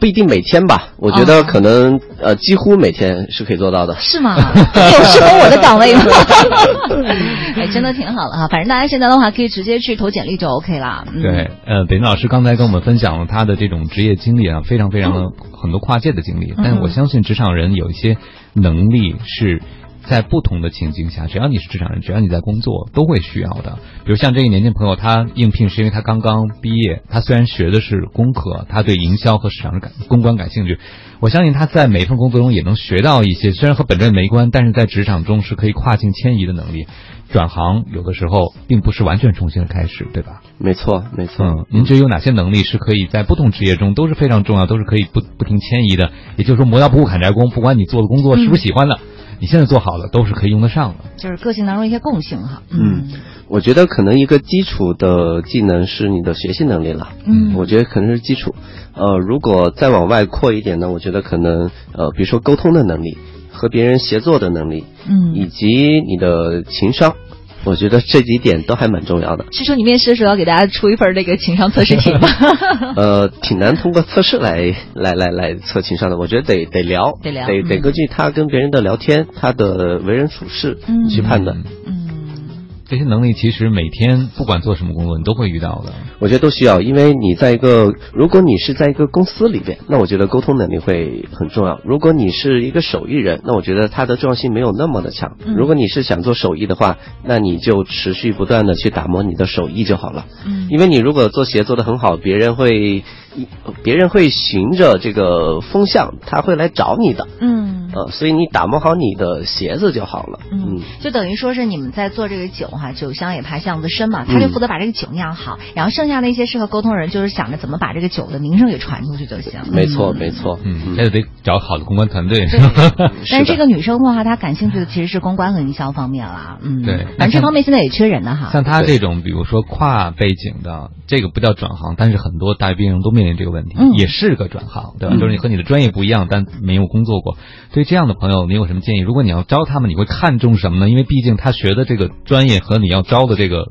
不一定每天吧，我觉哦得可能呃几乎每天是可以做到的。是吗？有适合我的岗位吗？哎，真的挺好的哈。反正大家现在的话，可以直接去投简历就 OK 啦。嗯、对，呃，北京老师刚才跟我们分享了他的这种职业经历啊，非常非常的很多跨界的经历。但是我相信职场人有一些能力是在不同的情境下，只要你是职场人，只要你在工作，都会需要的。比如像这个年轻朋友，他应聘是因为他刚刚毕业，他虽然学的是工科，他对营销和市场感公关感兴趣。我相信他在每一份工作中也能学到一些，虽然和本专业没关，但是在职场中是可以跨境迁移的能力。转行有的时候并不是完全重新的开始，对吧？没错，没错。嗯，您觉得有哪些能力是可以在不同职业中都是非常重要，都是可以不不停迁移的？也就是说，磨刀不误砍柴工，不管你做的工作是不是喜欢的，你现在做好了，都是可以用得上的。就是个性当中一些共性哈。嗯，我觉得可能一个基础的技能是你的学习能力了。嗯我觉得可能是基础。呃，如果再往外扩一点呢，我觉得可能呃，比如说沟通的能力、和别人协作的能力，嗯，以及你的情商，我觉得这几点都还蛮重要的。是说你面试的时候要给大家出一份这个情商测试题吗？呃，挺难通过测试来来来来测情商的，我觉得得得聊，得聊得得嗯根据他跟别人的聊天，他的为人处事嗯去判断。这些能力其实每天不管做什么工作，你都会遇到的。我觉得都需要，因为你在一个，如果你是在一个公司里边，那我觉得沟通能力会很重要。如果你是一个手艺人，那我觉得它的重要性没有那么的强。嗯如果你是想做手艺的话，那你就持续不断的去打磨你的手艺就好了。嗯因为你如果做鞋做得很好，别人会，别人会循着这个风向，他会来找你的。嗯呃，所以你打磨好你的鞋子就好了。嗯，就等于说是你们在做这个酒哈，酒香也怕巷子深嘛，他就负责把这个酒酿好，然后剩下那些适合沟通的人，就是想着怎么把这个酒的名声给传出去就行。没错，没错，嗯，那就得找好的公关团队。但是这个女生的话，她感兴趣的其实是公关和营销方面啦。嗯，对，反正这方面现在也缺人的哈。像她这种，比如说跨背景的，这个不叫转行，但是很多大学毕业生都面临这个问题，也是个转行，对吧？就是你和你的专业不一样，但没有工作过。对这样的朋友，你有什么建议？如果你要招他们，你会看重什么呢？因为毕竟他学的这个专业和你要招的这个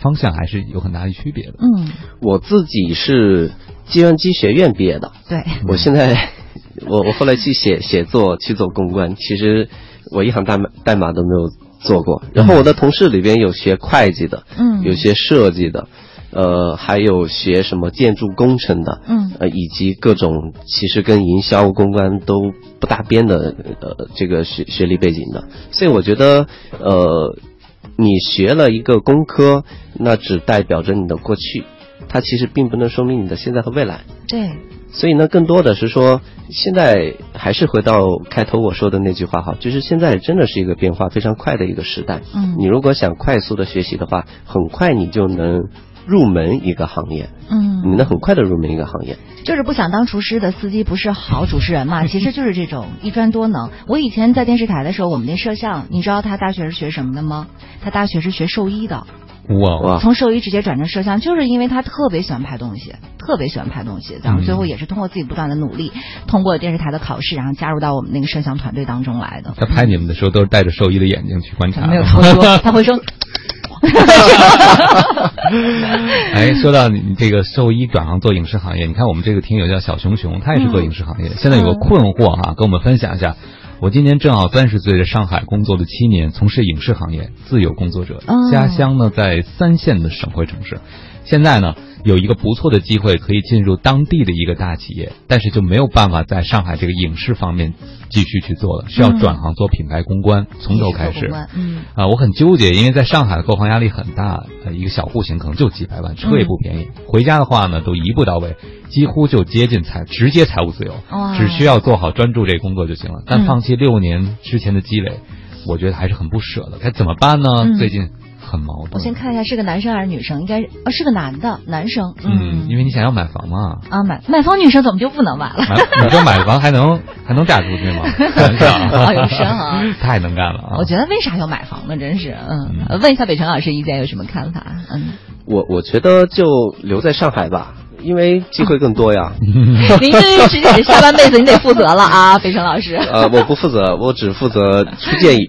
方向还是有很大的区别的。嗯，我自己是计算机学院毕业的，对，我现在 我我后来去写写作去做公关，其实我一行代码代码都没有做过。然后我的同事里边有学会计的，嗯，有学设计的。呃，还有学什么建筑工程的，嗯，呃，以及各种其实跟营销公关都不搭边的，呃，这个学学历背景的，所以我觉得，呃，你学了一个工科，那只代表着你的过去，它其实并不能说明你的现在和未来。对，所以呢，更多的是说，现在还是回到开头我说的那句话哈，就是现在真的是一个变化非常快的一个时代。嗯，你如果想快速的学习的话，很快你就能。入门一个行业，嗯，你能很快的入门一个行业，就是不想当厨师的司机不是好主持人嘛？其实就是这种一专多能。我以前在电视台的时候，我们那摄像，你知道他大学是学什么的吗？他大学是学兽医的。哇哇！从兽医直接转成摄像，就是因为他特别喜欢拍东西，特别喜欢拍东西，然后最后也是通过自己不断的努力，通过电视台的考试，然后加入到我们那个摄像团队当中来的。他拍你们的时候都是戴着兽医的眼睛去观察，没有他会说，他会说。哎，说到你这个兽医转行做影视行业，你看我们这个听友叫小熊熊，他也是做影视行业，现在有个困惑哈，跟我们分享一下。我今年正好三十岁，在上海工作了七年，从事影视行业，自由工作者，家乡呢在三线的省会城市，现在呢。有一个不错的机会可以进入当地的一个大企业，但是就没有办法在上海这个影视方面继续去做了，需要转行做品牌公关，从头开始。嗯，啊，我很纠结，因为在上海购房压力很大，呃，一个小户型可能就几百万，车也不便宜，回家的话呢都一步到位，几乎就接近财直接财务自由，只需要做好专注这个工作就行了。但放弃六年之前的积累，我觉得还是很不舍的。该怎么办呢？最近。很矛盾。我先看一下是个男生还是女生，应该呃是个男的，男生。嗯，因为你想要买房嘛。啊，买买房女生怎么就不能买了？你说买房还能还能嫁出去吗？好有声啊！太能干了啊！我觉得为啥要买房呢？真是，嗯，问一下北辰老师意见有什么看法？嗯，我我觉得就留在上海吧。因为机会更多呀。您这直接下半辈子你得负责了啊，飞成老师。呃，我不负责，我只负责出建议。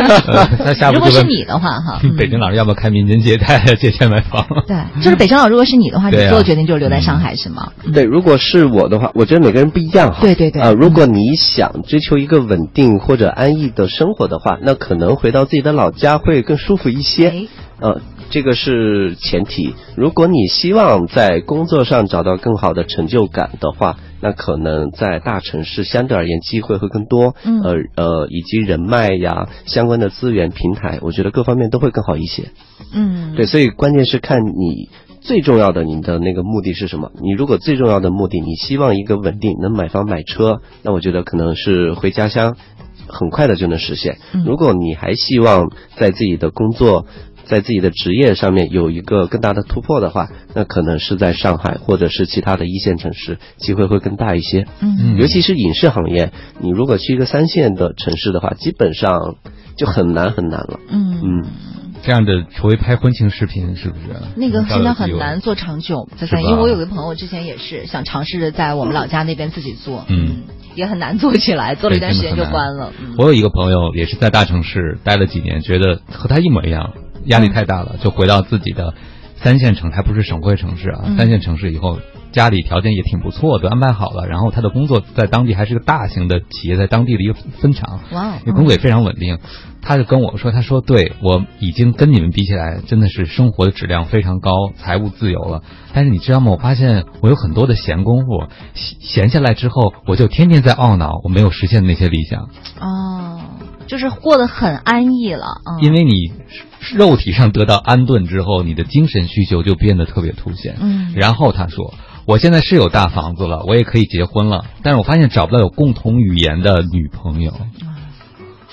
那下如果是你的话哈，北京老师要不要开民间借贷借钱买房？对，就是北京老师，如果是你的话，你做的决定就是留在上海是吗？对，如果是我的话，我觉得每个人不一样哈。对对对。啊，如果你想追求一个稳定或者安逸的生活的话，那可能回到自己的老家会更舒服一些。呃。这个是前提。如果你希望在工作上找到更好的成就感的话，那可能在大城市相对而言机会会更多。嗯。呃呃，以及人脉呀，相关的资源平台，我觉得各方面都会更好一些。嗯。对，所以关键是看你最重要的你的那个目的是什么。你如果最重要的目的，你希望一个稳定能买房买车，那我觉得可能是回家乡，很快的就能实现。嗯。如果你还希望在自己的工作。在自己的职业上面有一个更大的突破的话，那可能是在上海或者是其他的一线城市，机会会更大一些。嗯，尤其是影视行业，你如果去一个三线的城市的话，基本上就很难很难了。嗯。嗯，这样的除非拍婚庆视频，是不是？那个现在很难做长久，在三，因为我有个朋友之前也是想尝试着在我们老家那边自己做，嗯，也很难做起来，做了一段时间就关了。我有一个朋友也是在大城市待了几年，觉得和他一模一样。压力太大了，就回到自己的三线城，还不是省会城市啊。三线城市以后家里条件也挺不错的，安排好了。然后他的工作在当地还是个大型的企业，在当地的一个分厂，哇，工作也非常稳定。他就跟我说：“他说，对我已经跟你们比起来，真的是生活的质量非常高，财务自由了。但是你知道吗？我发现我有很多的闲工夫，闲下来之后，我就天天在懊恼我没有实现的那些理想。哦，就是过得很安逸了啊，因为你。”肉体上得到安顿之后，你的精神需求就变得特别凸显。嗯，然后他说：“我现在是有大房子了，我也可以结婚了，但是我发现找不到有共同语言的女朋友。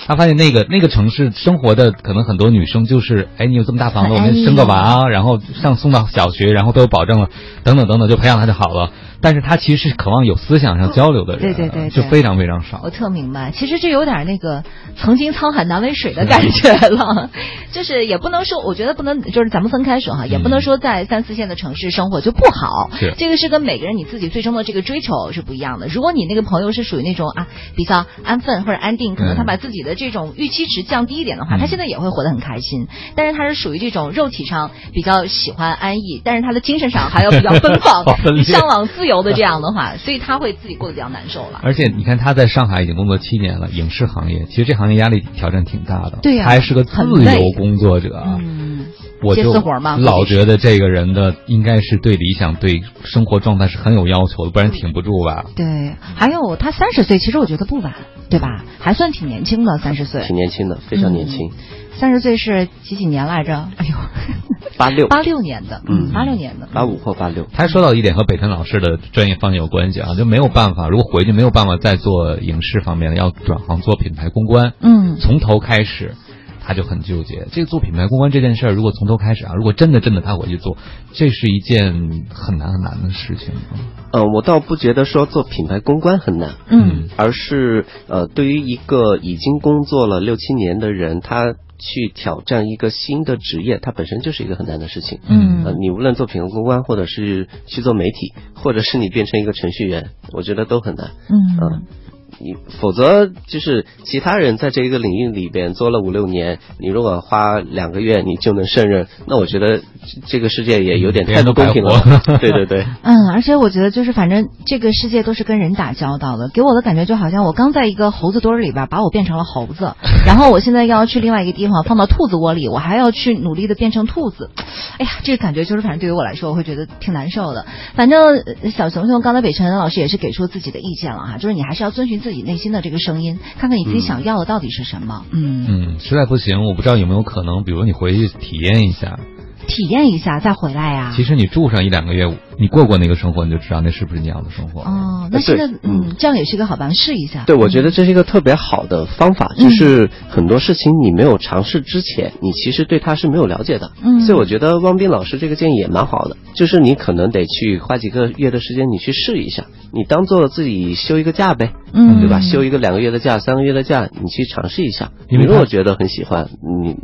他发现那个那个城市生活的可能很多女生就是，哎，你有这么大房子，我们生个娃，然后上送到小学，然后都有保证了，等等等等，就培养他就好了。但是他其实是渴望有思想上交流的人，对对对对。就非常非常少。我特明白，其实这有点那个曾经沧海难为水的感觉了，就是也不能说，我觉得不能，就是咱们分开说哈，也不能说在三四线的城市生活就不好，是。这个是跟每个人你自己最终的这个追求是不一样的。如果你那个朋友是属于那种啊比较安分或者安定，可能他把自己的这种预期值降低一点的话，他现在也会活得很开心。但是他是属于这种肉体上比较喜欢安逸，但是他的精神上还要比较奔放、向往自由的这样的话，所以他会自己过得比较难受了。而且你看他在上海已经工作七年了，影视行业其实这行业压力挑战挺大的，对呀他还是个自由工作者啊。嗯，我就接私活嘛老觉得这个人的应该是对理想、对生活状态是很有要求的，不然挺不住吧。对，还有他三十岁，其实我觉得不晚，对吧？还算挺年轻的，三十岁。挺年轻的，非常年轻。三十岁是几几年来着？哎呦，八六八六年的，嗯八六年的。八五或八六。他说到一点和北辰老师的专业方向有关系啊，就没有办法，如果回去没有办法再做影视方面的，要转行做品牌公关，嗯，从头开始。他就很纠结，这个做品牌公关这件事儿，如果从头开始啊，如果真的真的他回去做，这是一件很难很难的事情。呃，我倒不觉得说做品牌公关很难，嗯，而是呃，对于一个已经工作了六七年的人，他去挑战一个新的职业，它本身就是一个很难的事情。嗯呃，你无论做品牌公关，或者是去做媒体，或者是你变成一个程序员，我觉得都很难。嗯呃你否则就是其他人在这一个领域里边做了五六年，你如果花两个月你就能胜任，那我觉得这这个世界也有点太不公平了。对对对，嗯，而且我觉得就是反正这个世界都是跟人打交道的，给我的感觉就好像我刚在一个猴子堆儿里边把我变成了猴子，然后我现在要去另外一个地方放到兔子窝里，我还要去努力的变成兔子。哎呀，这个感觉就是反正对于我来说，我会觉得挺难受的。反正呃小熊熊刚才北辰老师也是给出自己的意见了哈，就是你还是要遵循自己内心的这个声音，看看你自己想要的到底是什么。嗯，嗯，实在不行，我不知道有没有可能，比如你回去体验一下，体验一下再回来呀、其实你住上一两个月，你过过那个生活，你就知道那是不是你要的生活。哦，那现在嗯，这样也是一个好办法，试一下。对，我觉得这是一个特别好的方法，嗯就是很多事情你没有尝试之前，你其实对它是没有了解的。嗯所以我觉得汪斌老师这个建议也蛮好的，就是你可能得去花几个月的时间，你去试一下，你当做自己休一个假呗，嗯对吧？休一个两个月的假、三个月的假，你去尝试一下。因为他你如果觉得很喜欢，你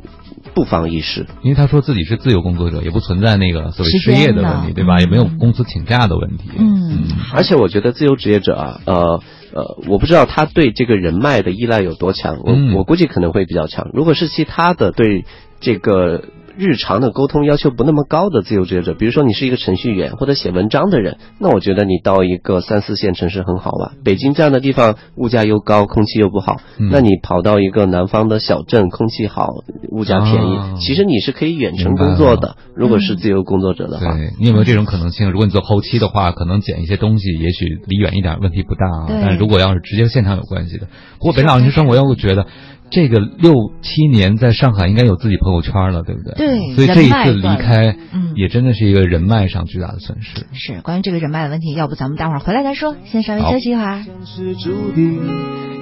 不妨一试。因为他说自己是自由工作者，也不存在那个所谓失业的问题，对吧？嗯也没有公司请假的问题。嗯，而且我觉得自由职业者啊，呃呃，我不知道他对这个人脉的依赖有多强，我、嗯我估计可能会比较强。如果是其他的对这个日常的沟通要求不那么高的自由职业者，比如说你是一个程序员或者写文章的人，那我觉得你到一个三四线城市很好吧。北京这样的地方物价又高，空气又不好，嗯那你跑到一个南方的小镇，空气好，物价便宜，啊其实你是可以远程工作的。如果是自由工作者的话，对你有没有这种可能性？如果你做后期的话，可能剪一些东西，也许离远一点问题不大啊。但如果要是直接现场有关系的，不过北老师生活，我觉得这个六七年在上海应该有自己朋友圈了，对不对？对所以这一次离开，嗯也真的是一个人脉上巨大的损失。是关于这个人脉的问题，要不咱们待会儿回来再说，先稍微休息一会儿。是注定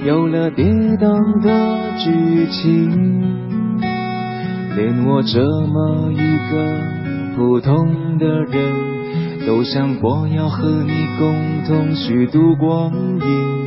有了跌宕的剧情，连我这么一个普通的人，都想过要和你共同虚度光阴。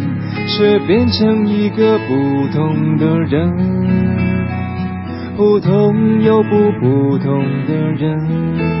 却变成一个不同的人，不同又不普通的人。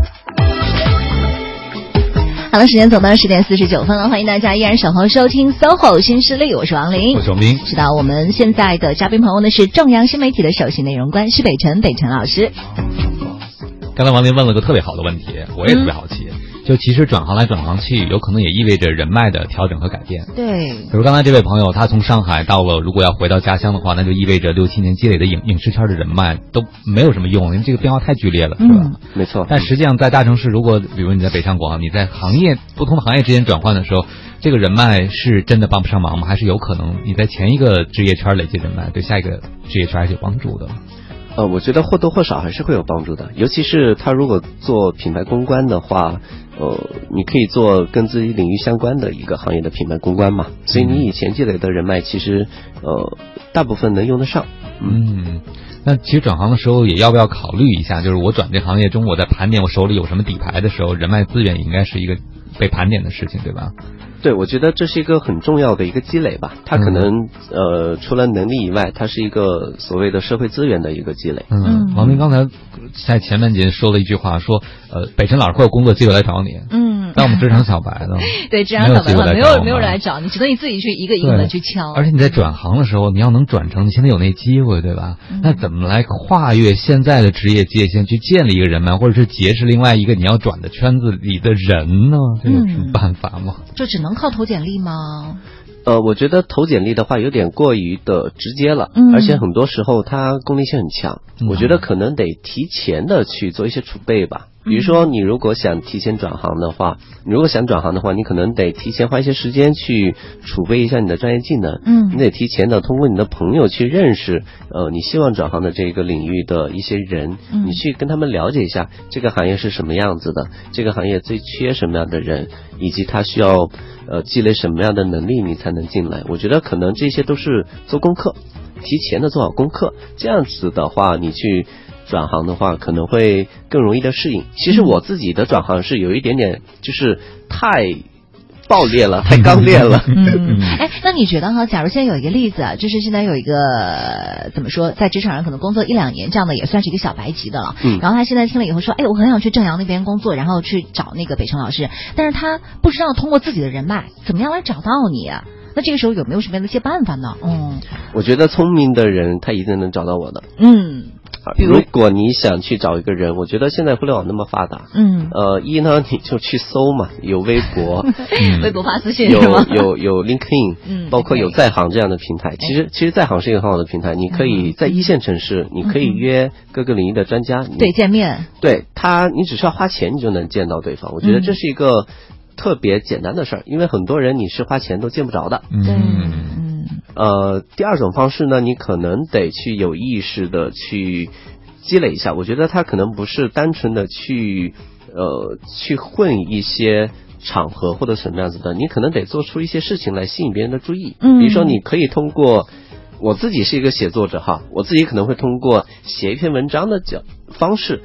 好了，时间走到十点四十九分了，欢迎大家依然守候收听 SOHO 新势力，我是王琳，我是王斌。知道我们现在的嘉宾朋友呢是正阳新媒体的首席内容官施北辰，北辰老师。刚才王林问了个特别好的问题，我也特别好奇。就其实转行来转行去，有可能也意味着人脉的调整和改变。对，比如刚才这位朋友，他从上海到了，如果要回到家乡的话，那就意味着六七年积累的影影视圈的人脉都没有什么用，因为这个变化太剧烈了，是吧？嗯，没错。但实际上，在大城市，如果比如你在北上广，你在行业不同的行业之间转换的时候，这个人脉是真的帮不上忙吗？还是有可能你在前一个职业圈累积人脉，对下一个职业圈还是有帮助的？呃，我觉得或多或少还是会有帮助的，尤其是他如果做品牌公关的话，呃，你可以做跟自己领域相关的一个行业的品牌公关嘛，所以你以前积累的人脉，其实呃大部分能用得上。嗯，那其实转行的时候也要不要考虑一下，就是我转这行业中，我在盘点我手里有什么底牌的时候，人脉资源也应该是一个被盘点的事情，对吧？对，我觉得这是一个很重要的一个积累吧。它可能、呃，除了能力以外，它是一个所谓的社会资源的一个积累。嗯，王明刚才在前半节说了一句话，说呃，北辰老师会有工作机会来找你。嗯，但我们职场小白呢？对，职场小白没没有没有人来找你，只能你自己去一个一个的去敲。而且你在转行的时候，你要能转成，你现在有那机会，对吧？嗯那怎么来跨越现在的职业界限，去建立一个人脉，或者是结识另外一个你要转的圈子里的人呢？这有什么办法吗？就只能靠投简历吗？呃，我觉得投简历的话有点过于的直接了，嗯而且很多时候它功利性很强。嗯我觉得可能得提前的去做一些储备吧。比如说，你如果想提前转行的话，你如果想转行的话，你可能得提前花一些时间去储备一下你的专业技能。嗯你得提前的通过你的朋友去认识，呃，你希望转行的这个领域的一些人，嗯你去跟他们了解一下这个行业是什么样子的，这个行业最缺什么样的人，以及他需要呃积累什么样的能力，你才能进来。我觉得可能这些都是做功课，提前的做好功课，这样子的话，你去。转行的话可能会更容易的适应。其实我自己的转行是有一点点，就是太爆裂了，太刚烈了。嗯，哎，那你觉得哈？假如现在有一个例子啊，就是现在有一个呃怎么说，在职场上可能工作一两年，这样的也算是一个小白级的了。嗯然后他现在听了以后说，哎，我很想去正阳那边工作，然后去找那个北辰老师，但是他不知道通过自己的人脉怎么样来找到你啊。那这个时候有没有什么样的一些办法呢？嗯我觉得聪明的人他一定能找到我的。嗯啊如如果你想去找一个人，我觉得现在互联网那么发达，嗯，呃，一呢你就去搜嘛，有微博，嗯微博发私信有？有有 LinkedIn，嗯包括有在行这样的平台。其实其实在行是一个很好的平台，你可以在一线城市，你可以约各个领域的专家，对，见面。对他，你只需要花钱，你就能见到对方。我觉得嗯这是一个特别简单的事儿，因为很多人你是花钱都见不着的。嗯，呃，第二种方式呢，你可能得去有意识的去积累一下。我觉得他可能不是单纯的去呃去混一些场合或者什么样子的，你可能得做出一些事情来吸引别人的注意。嗯比如说你可以通过。我自己是一个写作者哈，我自己可能会通过写一篇文章的角方式，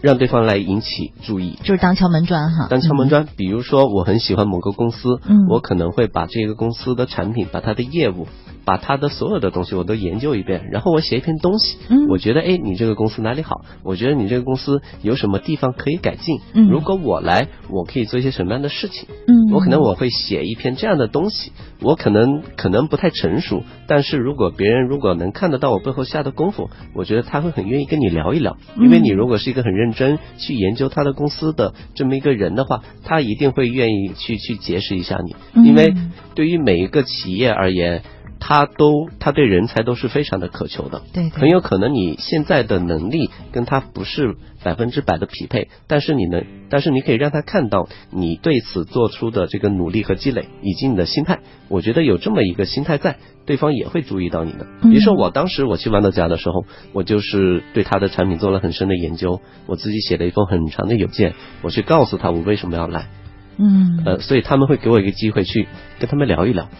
让对方来引起注意，就是当敲门砖哈。当敲门砖，比如说我很喜欢某个公司，嗯。我可能会把这个公司的产品、把它的业务、把他的所有的东西我都研究一遍，然后我写一篇东西。嗯我觉得哎，你这个公司哪里好？我觉得你这个公司有什么地方可以改进？嗯如果我来，我可以做一些什么样的事情？嗯我可能我会写一篇这样的东西，我可能可能不太成熟，但是如果别人如果能看得到我背后下的功夫，我觉得他会很愿意跟你聊一聊，嗯因为你如果是一个很认真去研究他的公司的这么一个人的话，他一定会愿意去去结识一下你，嗯因为对于每一个企业而言。他都，他对人才都是非常的渴求的，对很有可能你现在的能力跟他不是百分之百的匹配，但是你能，但是你可以让他看到你对此做出的这个努力和积累，以及你的心态。我觉得有这么一个心态在，对方也会注意到你的。嗯比如说我当时我去豌豆荚的时候，我就是对他的产品做了很深的研究，我自己写了一封很长的邮件，我去告诉他我为什么要来。嗯呃，所以他们会给我一个机会去跟他们聊一聊。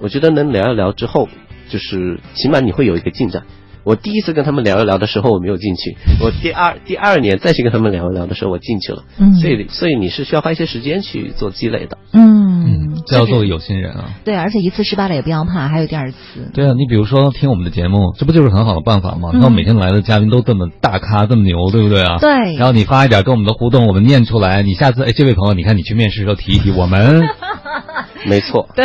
我觉得能聊一聊之后，就是起码你会有一个进展。我第一次跟他们聊一聊的时候，我没有进去；我第二第二年再去跟他们聊一聊的时候，我进去了。嗯所以所以你是需要花一些时间去做积累的。嗯，这要做个有心人啊。对，而且一次失败了也不要怕，还有第二次。对啊，你比如说听我们的节目，这不就是很好的办法吗？嗯那、每天来的嘉宾都这么大咖，这么牛，对不对啊？对然后你发一点跟我们的互动，我们念出来。你下次，哎，这位朋友，你看你去面试的时候提一提我们。没错，对，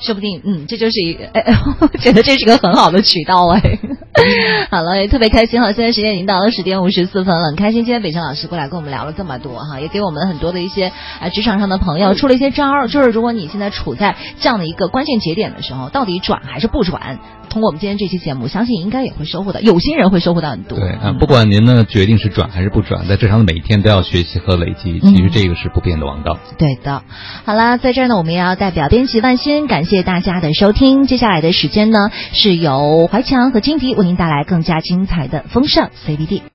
说不定，嗯，这就是一个，哎，我觉得这是个很好的渠道哎。好了，也特别开心哈！现在时间已经到了十点五十四分了，很开心今天北辰老师过来跟我们聊了这么多哈，也给我们很多的一些啊职场上的朋友出了一些招儿，就是如果你现在处在这样的一个关键节点的时候，到底转还是不转？通过我们今天这期节目，相信应该也会收获到，有心人会收获到很多。对啊，不管您呢决定是转还是不转，在职场的每一天都要学习和累积，其实这个是不变的王道。对的，好啦，在这儿呢，我们也要代表编辑万鑫感谢大家的收听。接下来的时间呢，是由怀强和金迪为您带来更加精彩的风尚 CBD。